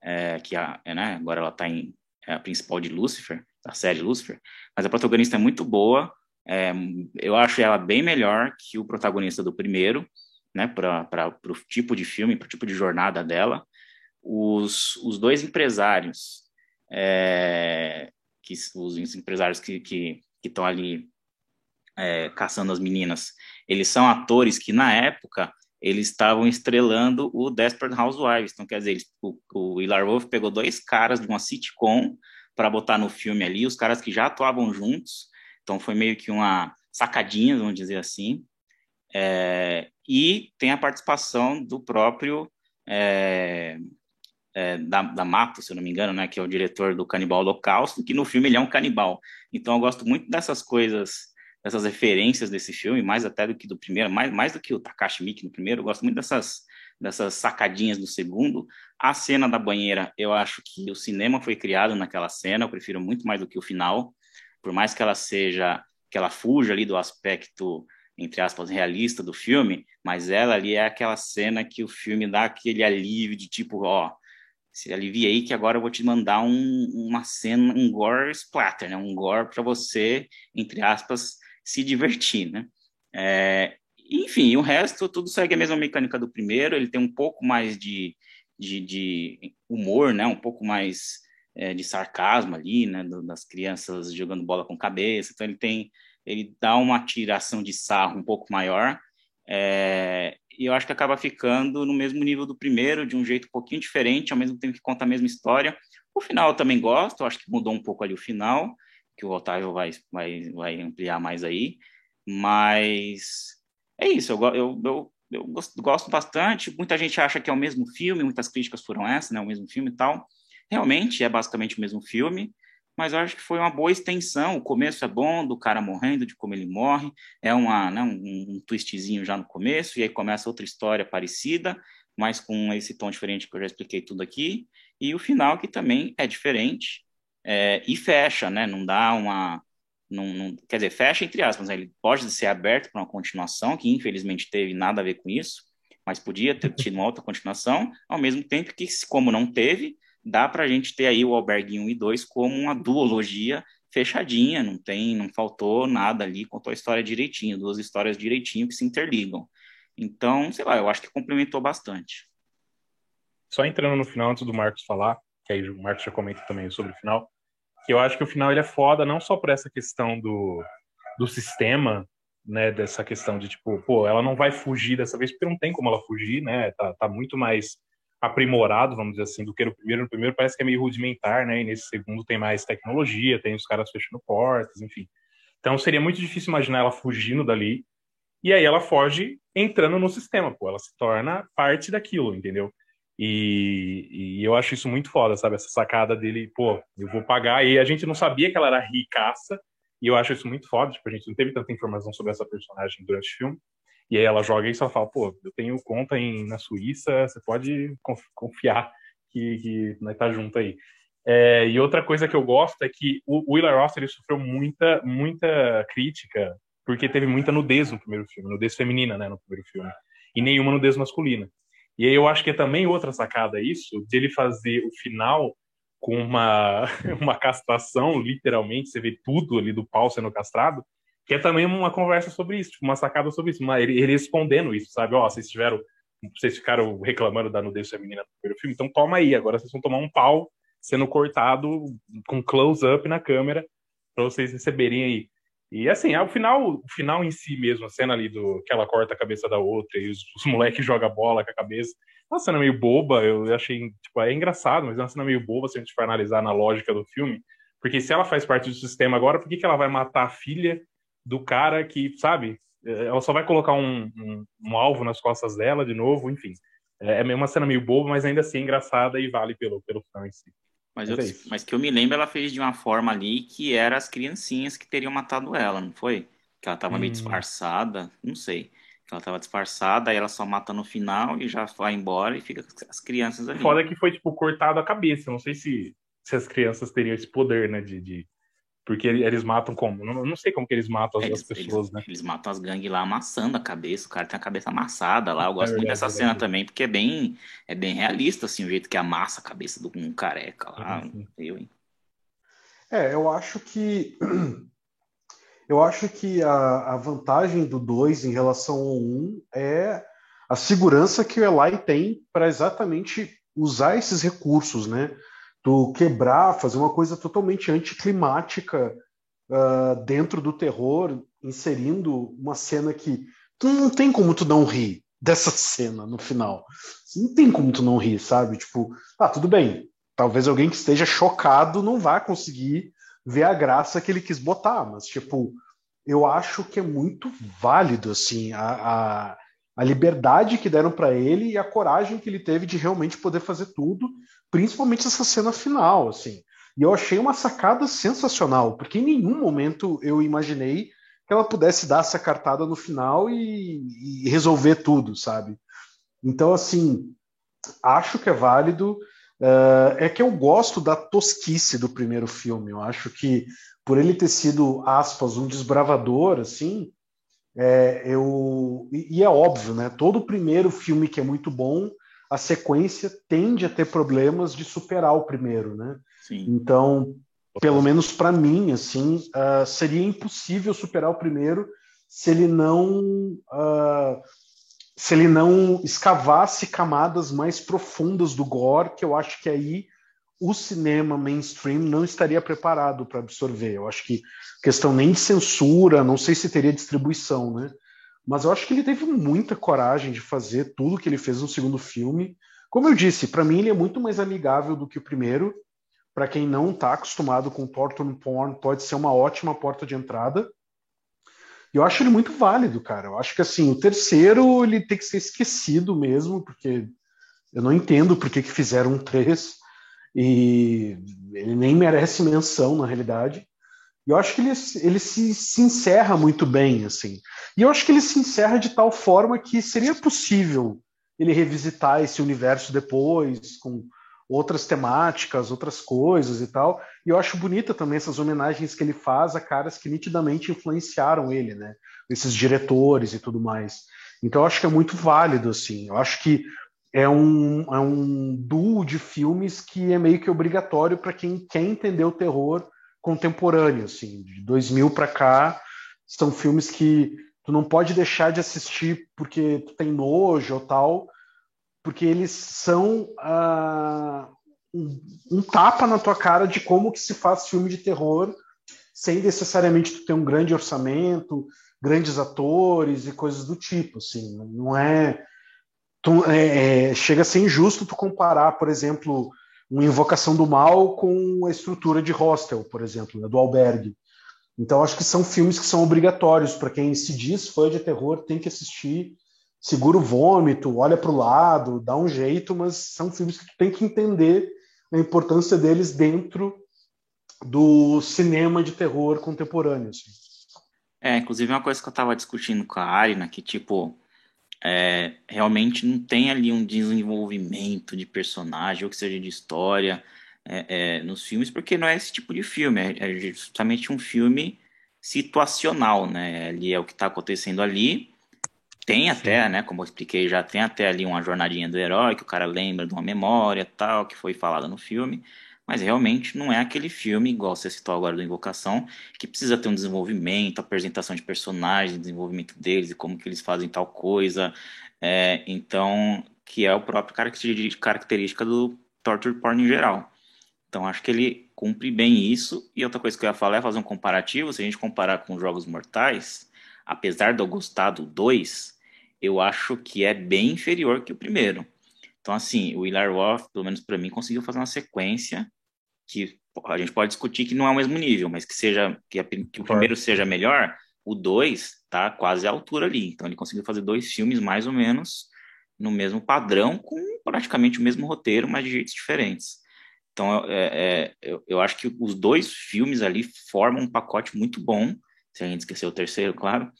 é, que a, é, né, agora ela está em é a principal de Lucifer, da série Lucifer, mas a protagonista é muito boa, é, eu acho ela bem melhor que o protagonista do primeiro, né, para o tipo de filme, para o tipo de jornada dela. Os, os dois empresários, é, que, os empresários que estão ali é, caçando as meninas, eles são atores que, na época, eles estavam estrelando o Desperate Housewives. Então, quer dizer, eles, o, o Wolf pegou dois caras de uma sitcom para botar no filme ali, os caras que já atuavam juntos. Então, foi meio que uma sacadinha, vamos dizer assim. É, e tem a participação do próprio é, é, da, da Mato, se eu não me engano, né, que é o diretor do Canibal Holocausto, que no filme ele é um canibal. Então eu gosto muito dessas coisas, dessas referências desse filme, mais até do que do primeiro, mais, mais do que o Takashi Miike no primeiro, eu gosto muito dessas, dessas sacadinhas do segundo. A cena da banheira, eu acho que o cinema foi criado naquela cena, eu prefiro muito mais do que o final, por mais que ela seja, que ela fuja ali do aspecto entre aspas, realista do filme, mas ela ali é aquela cena que o filme dá aquele alívio de tipo, ó, se alivia aí que agora eu vou te mandar um, uma cena, um gore splatter, né? Um gore para você, entre aspas, se divertir, né? É, enfim, o resto tudo segue a mesma mecânica do primeiro, ele tem um pouco mais de, de, de humor, né? Um pouco mais é, de sarcasmo ali, né? Do, das crianças jogando bola com cabeça, então ele tem ele dá uma tiração de sarro um pouco maior, é, e eu acho que acaba ficando no mesmo nível do primeiro, de um jeito um pouquinho diferente, ao mesmo tempo que conta a mesma história. O final eu também gosto, acho que mudou um pouco ali o final, que o Otávio vai, vai, vai ampliar mais aí, mas é isso, eu, eu, eu, eu gosto bastante, muita gente acha que é o mesmo filme, muitas críticas foram essas, né, o mesmo filme e tal, realmente é basicamente o mesmo filme, mas eu acho que foi uma boa extensão. O começo é bom, do cara morrendo, de como ele morre, é uma, né, um, um twistzinho já no começo, e aí começa outra história parecida, mas com esse tom diferente que eu já expliquei tudo aqui, e o final que também é diferente, é, e fecha, né? Não dá uma. Não, não, quer dizer, fecha entre aspas, né? ele pode ser aberto para uma continuação, que infelizmente teve nada a ver com isso, mas podia ter tido uma outra continuação, ao mesmo tempo que, como não teve, dá para a gente ter aí o Albergue 1 e 2 como uma duologia fechadinha, não tem, não faltou nada ali, contou a história direitinho, duas histórias direitinho que se interligam. Então, sei lá, eu acho que complementou bastante. Só entrando no final, antes do Marcos falar, que aí o Marcos já comenta também sobre o final, eu acho que o final ele é foda não só por essa questão do, do sistema, né, dessa questão de tipo, pô, ela não vai fugir dessa vez, porque não tem como ela fugir, né, tá, tá muito mais aprimorado, vamos dizer assim, do que no primeiro. No primeiro parece que é meio rudimentar, né? E nesse segundo tem mais tecnologia, tem os caras fechando portas, enfim. Então seria muito difícil imaginar ela fugindo dali. E aí ela foge entrando no sistema, pô. Ela se torna parte daquilo, entendeu? E, e eu acho isso muito foda, sabe? Essa sacada dele, pô, eu vou pagar. E a gente não sabia que ela era ricaça. E eu acho isso muito foda, tipo, a gente não teve tanta informação sobre essa personagem durante o filme. E aí ela joga e fala, pô, eu tenho conta em, na Suíça, você pode confiar que, que nós tá junto aí. É, e outra coisa que eu gosto é que o Willa Ross ele sofreu muita, muita crítica porque teve muita nudez no primeiro filme, nudez feminina, né, no primeiro filme, e nenhuma nudez masculina. E aí eu acho que é também outra sacada isso, de ele fazer o final com uma, uma castração, literalmente, você vê tudo ali do pau sendo castrado, que é também uma conversa sobre isso, tipo, uma sacada sobre isso, ele, ele respondendo isso, sabe? Ó, oh, vocês tiveram, vocês ficaram reclamando da nudez feminina no primeiro filme, então toma aí, agora vocês vão tomar um pau sendo cortado com close-up na câmera para vocês receberem aí. E assim, ao final, o final em si mesmo, a cena ali do que ela corta a cabeça da outra e os, os moleques jogam bola com a cabeça, é uma cena meio boba, eu achei, tipo, é engraçado, mas é uma cena meio boba se a gente for analisar na lógica do filme, porque se ela faz parte do sistema agora, por que, que ela vai matar a filha do cara que, sabe, é, ela só vai colocar um, um, um alvo nas costas dela de novo, enfim. É, é uma cena meio boba, mas ainda assim é engraçada e vale pelo, pelo fã em si. Mas, mas, eu, é mas que eu me lembro, ela fez de uma forma ali que era as criancinhas que teriam matado ela, não foi? Que ela tava hum. meio disfarçada, não sei. Que ela tava disfarçada, aí ela só mata no final e já vai embora e fica as crianças ali. Foda que foi, tipo, cortado a cabeça. Não sei se, se as crianças teriam esse poder, né, de, de porque eles matam como? Não, não sei como que eles matam eles, as pessoas, eles, né? Eles matam as gangues lá amassando a cabeça. O cara tem a cabeça amassada lá. Eu gosto é muito dessa é cena também, porque é bem, é bem realista, assim, o jeito que amassa a cabeça do um careca lá. Eu, hein? É, eu acho que. Eu acho que a, a vantagem do 2 em relação ao 1 um é a segurança que o Eli tem para exatamente usar esses recursos, né? Tu quebrar, fazer uma coisa totalmente anticlimática uh, dentro do terror, inserindo uma cena que tu não tem como tu não rir dessa cena no final. Não tem como tu não rir, sabe? Tipo, ah, tudo bem. Talvez alguém que esteja chocado não vá conseguir ver a graça que ele quis botar, mas tipo, eu acho que é muito válido assim a, a, a liberdade que deram para ele e a coragem que ele teve de realmente poder fazer tudo principalmente essa cena final, assim. E eu achei uma sacada sensacional, porque em nenhum momento eu imaginei que ela pudesse dar essa cartada no final e, e resolver tudo, sabe? Então, assim, acho que é válido. Uh, é que eu gosto da tosquice do primeiro filme. Eu acho que por ele ter sido, aspas, um desbravador, assim, é, eu e, e é óbvio, né? Todo primeiro filme que é muito bom a sequência tende a ter problemas de superar o primeiro, né? Sim. Então, pelo menos para mim, assim, uh, seria impossível superar o primeiro se ele não uh, se ele não escavasse camadas mais profundas do gore, que eu acho que aí o cinema mainstream não estaria preparado para absorver. Eu acho que questão nem de censura, não sei se teria distribuição, né? Mas eu acho que ele teve muita coragem de fazer tudo que ele fez no segundo filme. Como eu disse, para mim ele é muito mais amigável do que o primeiro. para quem não está acostumado com torture porn, pode ser uma ótima porta de entrada. Eu acho ele muito válido, cara. Eu acho que assim, o terceiro ele tem que ser esquecido mesmo, porque eu não entendo por que, fizeram um três e ele nem merece menção na realidade. E eu acho que ele, ele se, se encerra muito bem, assim. E eu acho que ele se encerra de tal forma que seria possível ele revisitar esse universo depois, com outras temáticas, outras coisas e tal. E eu acho bonita também essas homenagens que ele faz a caras que nitidamente influenciaram ele, né? Esses diretores e tudo mais. Então eu acho que é muito válido, assim. Eu acho que é um, é um duo de filmes que é meio que obrigatório para quem quer entender o terror contemporâneo, assim. De 2000 para cá, são filmes que tu não pode deixar de assistir porque tu tem nojo ou tal, porque eles são uh, um, um, tapa na tua cara de como que se faz filme de terror sem necessariamente tu ter um grande orçamento, grandes atores e coisas do tipo, assim, não é, tu, é, é chega a ser injusto tu comparar, por exemplo, uma Invocação do Mal com a estrutura de Hostel, por exemplo, né, do Albergue. Então acho que são filmes que são obrigatórios para quem se diz fã de terror tem que assistir segura o vômito, olha para o lado, dá um jeito, mas são filmes que tu tem que entender a importância deles dentro do cinema de terror contemporâneo. Assim. É, inclusive uma coisa que eu estava discutindo com a Arina, que tipo, é, realmente não tem ali um desenvolvimento de personagem, ou que seja de história, é, é, nos filmes, porque não é esse tipo de filme, é, é justamente um filme situacional, né? Ali é o que está acontecendo ali, tem até, Sim. né, como eu expliquei, já tem até ali uma jornadinha do herói, que o cara lembra de uma memória tal, que foi falada no filme, mas realmente não é aquele filme, igual você citou agora do Invocação, que precisa ter um desenvolvimento, apresentação de personagens, desenvolvimento deles e como que eles fazem tal coisa, é, então, que é o próprio característica do torture porn em geral. Então, acho que ele cumpre bem isso, e outra coisa que eu ia falar é fazer um comparativo, se a gente comparar com Jogos Mortais, apesar de eu gostar do 2, eu acho que é bem inferior que o primeiro. Então, assim, o Hilar Roth, pelo menos para mim, conseguiu fazer uma sequência que a gente pode discutir que não é o mesmo nível, mas que seja que, a, que o primeiro seja melhor, o 2 tá quase à altura ali. Então ele conseguiu fazer dois filmes mais ou menos no mesmo padrão, com praticamente o mesmo roteiro, mas de jeitos diferentes. Então é, é, eu, eu acho que os dois filmes ali formam um pacote muito bom, se a gente esquecer o terceiro, claro,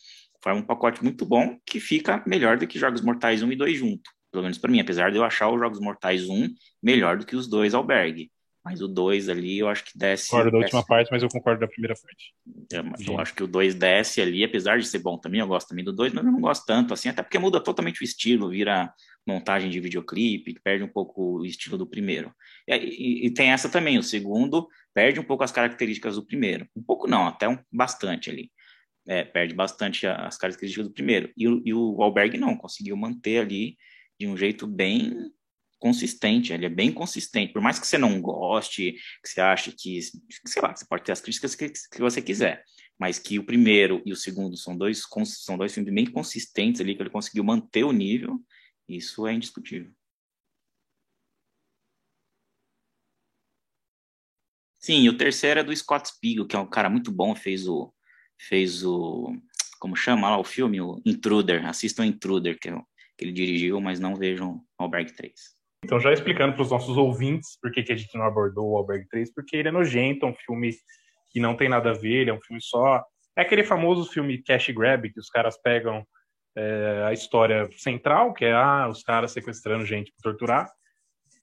forma um pacote muito bom que fica melhor do que Jogos Mortais 1 e 2 junto. Pelo menos para mim, apesar de eu achar os Jogos Mortais 1 melhor do que os dois Albergue. Mas o 2 ali eu acho que desce. Concordo da última parte, mas eu concordo da primeira parte. É, eu acho que o 2 desce ali, apesar de ser bom também, eu gosto também do 2, mas eu não gosto tanto assim, até porque muda totalmente o estilo, vira montagem de videoclipe, perde um pouco o estilo do primeiro. E, e, e, tem essa também, o segundo perde um pouco as características do primeiro. Um pouco não, até um, bastante ali é, perde bastante as características do primeiro. E, e o Alberg não, conseguiu manter ali de um jeito bem consistente, ele é bem consistente, por mais que você não goste, que você ache que, sei lá, você pode ter as críticas que, que você quiser, mas que o primeiro e o segundo são dois, são dois filmes bem consistentes ali, que ele conseguiu manter o nível, isso é indiscutível. Sim, o terceiro é do Scott Spiegel, que é um cara muito bom, fez o fez o. Como chama lá o filme? O Intruder. Assistam Intruder, que, é que ele dirigiu, mas não vejam Alberg 3. Então, já explicando para os nossos ouvintes por que, a gente não abordou o Alberg 3, porque ele é nojento, é um filme que não tem nada a ver, ele é um filme só. É aquele famoso filme Cash Grab, que os caras pegam é, a história central, que é ah, os caras sequestrando gente para torturar,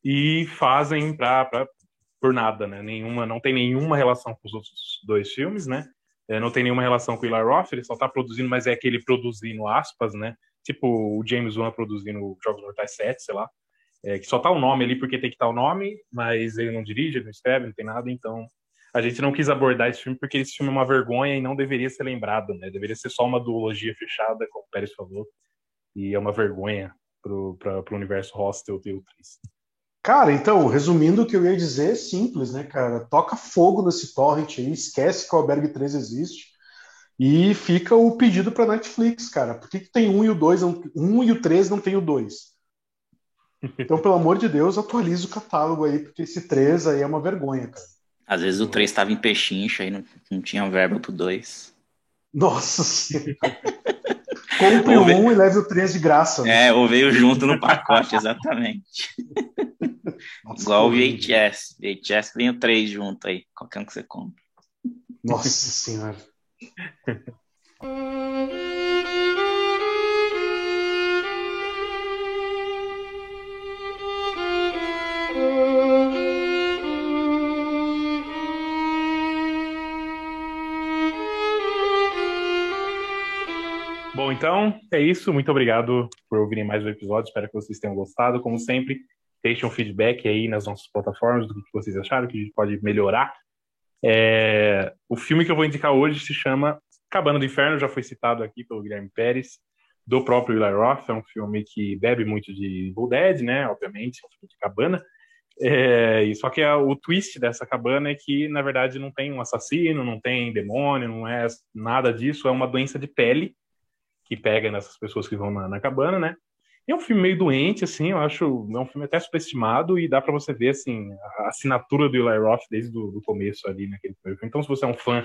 e fazem pra, pra, por nada, né? Nenhuma, não tem nenhuma relação com os outros dois filmes, né? é, não tem nenhuma relação com o Eli Roth, ele só está produzindo, mas é aquele produzindo aspas, né? Tipo o James Wan produzindo Jogos Mortais 7, sei lá. É, que só tá o nome ali porque tem que estar tá o nome, mas ele não dirige, ele não escreve, não tem nada, então a gente não quis abordar esse filme porque esse filme é uma vergonha e não deveria ser lembrado, né? Deveria ser só uma duologia fechada, como o Pérez falou, e é uma vergonha pro, pra, pro universo hostel ter o 3. Cara, então, resumindo o que eu ia dizer, é simples, né, cara? Toca fogo nesse torrent aí, esquece que o Albergue 3 existe e fica o pedido para Netflix, cara. Por que, que tem um e o dois, um e o três não tem o dois? Então, pelo amor de Deus, atualiza o catálogo aí, porque esse 3 aí é uma vergonha, cara. Às vezes o 3 estava em pechincha e não, não tinha verba pro 2. Nossa senhora. Compre o 1 e leve o 3 de graça. Né? É, ou veio junto no pacote, exatamente. Nossa, Igual o VHS. VHS vem o 3 junto aí, qualquer um que você compra. Nossa senhora. Bom, então é isso. Muito obrigado por ouvirem mais um episódio. Espero que vocês tenham gostado. Como sempre, deixem um feedback aí nas nossas plataformas do que vocês acharam, que a gente pode melhorar. É... O filme que eu vou indicar hoje se chama Cabana do Inferno, já foi citado aqui pelo Guilherme Pérez, do próprio Eli Roth. É um filme que bebe muito de Evil Dead, né? Obviamente, é um filme de cabana. É... Só que o twist dessa cabana é que, na verdade, não tem um assassino, não tem demônio, não é nada disso. É uma doença de pele que pega nessas pessoas que vão na, na cabana, né? É um filme meio doente, assim, eu acho, é um filme até superestimado e dá para você ver, assim, a assinatura do Eli Roth desde o começo ali naquele primeiro filme. Então, se você é um fã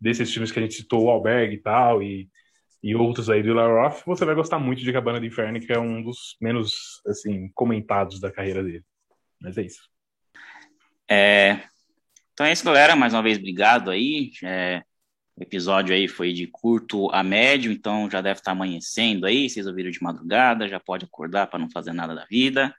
desses filmes que a gente citou, o Albergue e tal, e, e outros aí do Eli Roth, você vai gostar muito de Cabana do Inferno, que é um dos menos, assim, comentados da carreira dele. Mas é isso. É... Então é isso, galera. Mais uma vez, obrigado aí. É... O episódio aí foi de curto a médio, então já deve estar amanhecendo aí. Vocês ouviram de madrugada, já pode acordar para não fazer nada da vida.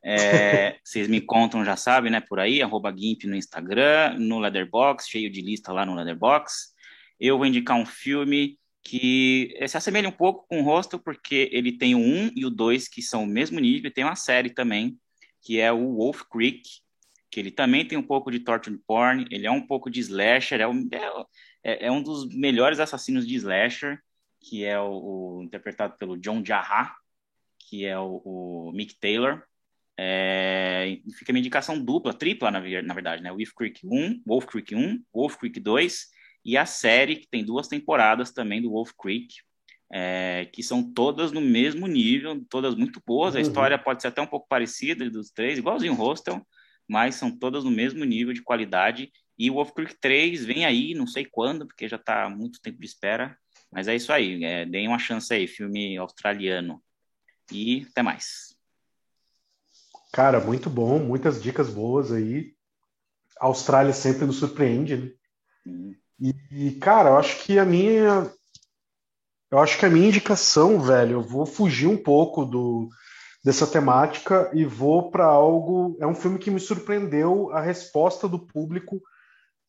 É, vocês me contam, já sabem, né? Por aí, arroba GIMP no Instagram, no Leatherbox, cheio de lista lá no Leatherbox. Eu vou indicar um filme que se assemelha um pouco com o Hostel, porque ele tem o 1 e o 2, que são o mesmo nível, e tem uma série também, que é o Wolf Creek, que ele também tem um pouco de torture porn, ele é um pouco de slasher, é, um, é, é, é um dos melhores assassinos de slasher, que é o, o interpretado pelo John Jarrah, que é o, o Mick Taylor. É, fica uma indicação dupla, tripla, na, na verdade, né? Wolf Creek 1, Wolf Creek 1, Wolf Creek 2, e a série, que tem duas temporadas também do Wolf Creek, é, que são todas no mesmo nível, todas muito boas. Uhum. A história pode ser até um pouco parecida dos três, igualzinho o Hostel, mas são todas no mesmo nível de qualidade e o Wolf Creek 3 vem aí, não sei quando, porque já está muito tempo de espera. Mas é isso aí, é, deem uma chance aí, filme australiano. E até mais. Cara, muito bom, muitas dicas boas aí. A Austrália sempre nos surpreende, né? Hum. E, cara, eu acho que a minha. Eu acho que a minha indicação, velho, eu vou fugir um pouco do, dessa temática e vou para algo. É um filme que me surpreendeu a resposta do público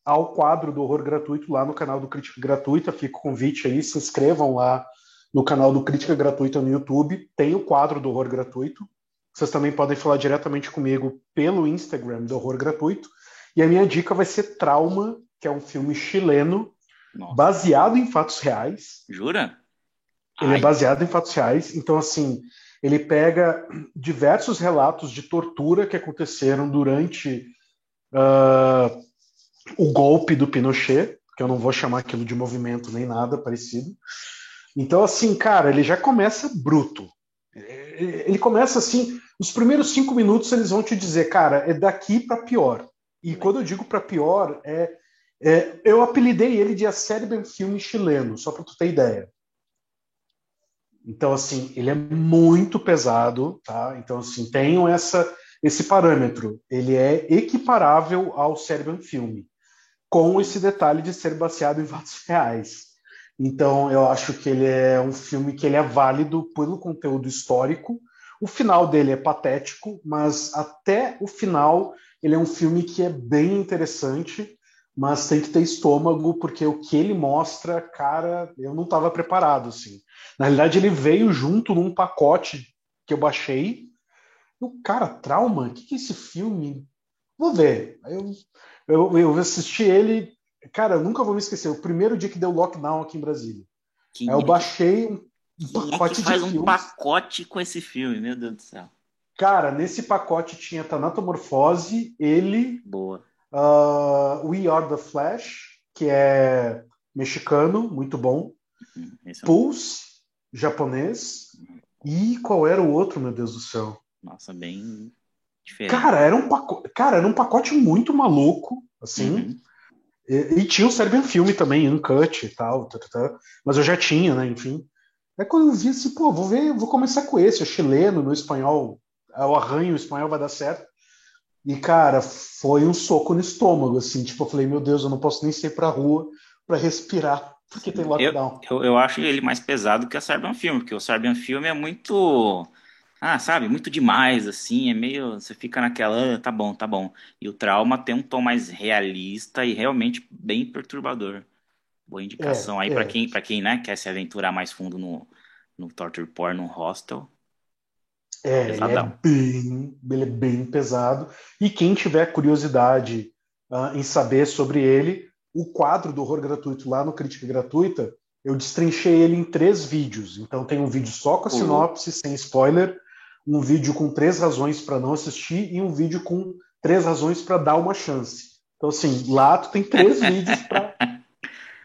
ao quadro do horror gratuito lá no canal do Crítica Gratuita. Fica o convite aí, se inscrevam lá no canal do Crítica Gratuita no YouTube. Tem o quadro do horror gratuito. Vocês também podem falar diretamente comigo pelo Instagram do Horror Gratuito. E a minha dica vai ser Trauma, que é um filme chileno Nossa. baseado em fatos reais. Jura? Ele é Ai. é baseado em fatos reais. Então, assim, ele pega diversos relatos de tortura que aconteceram durante uh, o golpe do Pinochet, que eu não vou chamar aquilo de movimento nem nada parecido. Então, assim, cara, ele já começa bruto. Ele começa assim, os primeiros cinco minutos eles vão te dizer, cara, é daqui para pior. E quando eu digo para pior, é, é, eu apelidei ele de Acerben Filme Chileno, só para tu ter ideia. Então, assim, ele é muito pesado, tá? Então, assim, tenham essa, esse parâmetro. Ele é equiparável ao Serbian Filme com esse detalhe de ser baseado em fatos reais. Então, eu acho que ele é um filme que ele é válido pelo conteúdo histórico. O final dele é patético, mas até o final ele é um filme que é bem interessante, mas tem que ter estômago, porque o que ele mostra, cara, eu não estava preparado, assim. Na realidade, ele veio junto num pacote que eu baixei. O cara, trauma? O que, que é esse filme? Vou ver. Eu eu, eu assisti ele, cara, eu nunca vou me esquecer. O primeiro dia que deu lockdown aqui em Brasília. Quem eu é baixei um pacote é faz um filmes. pacote com esse filme, meu Deus do céu. Cara, nesse pacote tinha Tanatomorfose, ele. Boa. Uh, We Are the Flash, que é mexicano, muito bom. Uhum, é Pulse, japonês. Uhum. E qual era o outro, meu Deus do céu? Nossa, bem diferente. Cara, era um pacote, cara, era um pacote muito maluco, assim. Uhum. E, e, tinha o Serbian Filme também, Uncut e tal, tá, tá, tá, mas eu já tinha, né, enfim. É quando eu vi assim, pô, vou ver, vou começar com esse, é chileno, no espanhol, é o arranho, o espanhol vai dar certo. E, cara, foi um soco no estômago, assim, tipo, eu falei, meu Deus, eu não posso nem sair pra rua para respirar, porque tem lockdown. Eu, eu, eu, acho ele mais pesado que o Serbian Film, porque o Serbian Film é muito ah, sabe, muito demais, assim, é meio. Você fica naquela, ah, tá bom, tá bom. E o trauma tem um tom mais realista e realmente bem perturbador. Boa indicação é, aí é. para quem, pra quem né, quer se aventurar mais fundo no, no Torture Porn, no hostel. É, ele é, bem, ele é bem pesado. E quem tiver curiosidade uh, em saber sobre ele, o quadro do horror gratuito lá no Crítica Gratuita, eu destrinchei ele em três vídeos. Então tem um vídeo só com a sinopse, sem spoiler, um vídeo com três razões para não assistir e um vídeo com três razões para dar uma chance. Então, assim, lá tu tem três vídeos para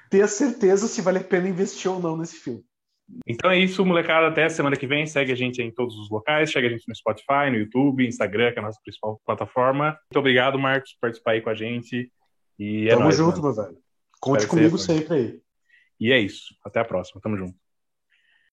ter a certeza se vale a pena investir ou não nesse filme. Então é isso, molecada. Até semana que vem. Segue a gente em todos os locais. Segue a gente no Spotify, no YouTube, Instagram, que é a nossa principal plataforma. Muito obrigado, Marcos, por participar aí com a gente. E é Tamo nóis, junto, mano. meu velho. Conte Espero comigo sempre aí. E é isso. Até a próxima. Tamo junto.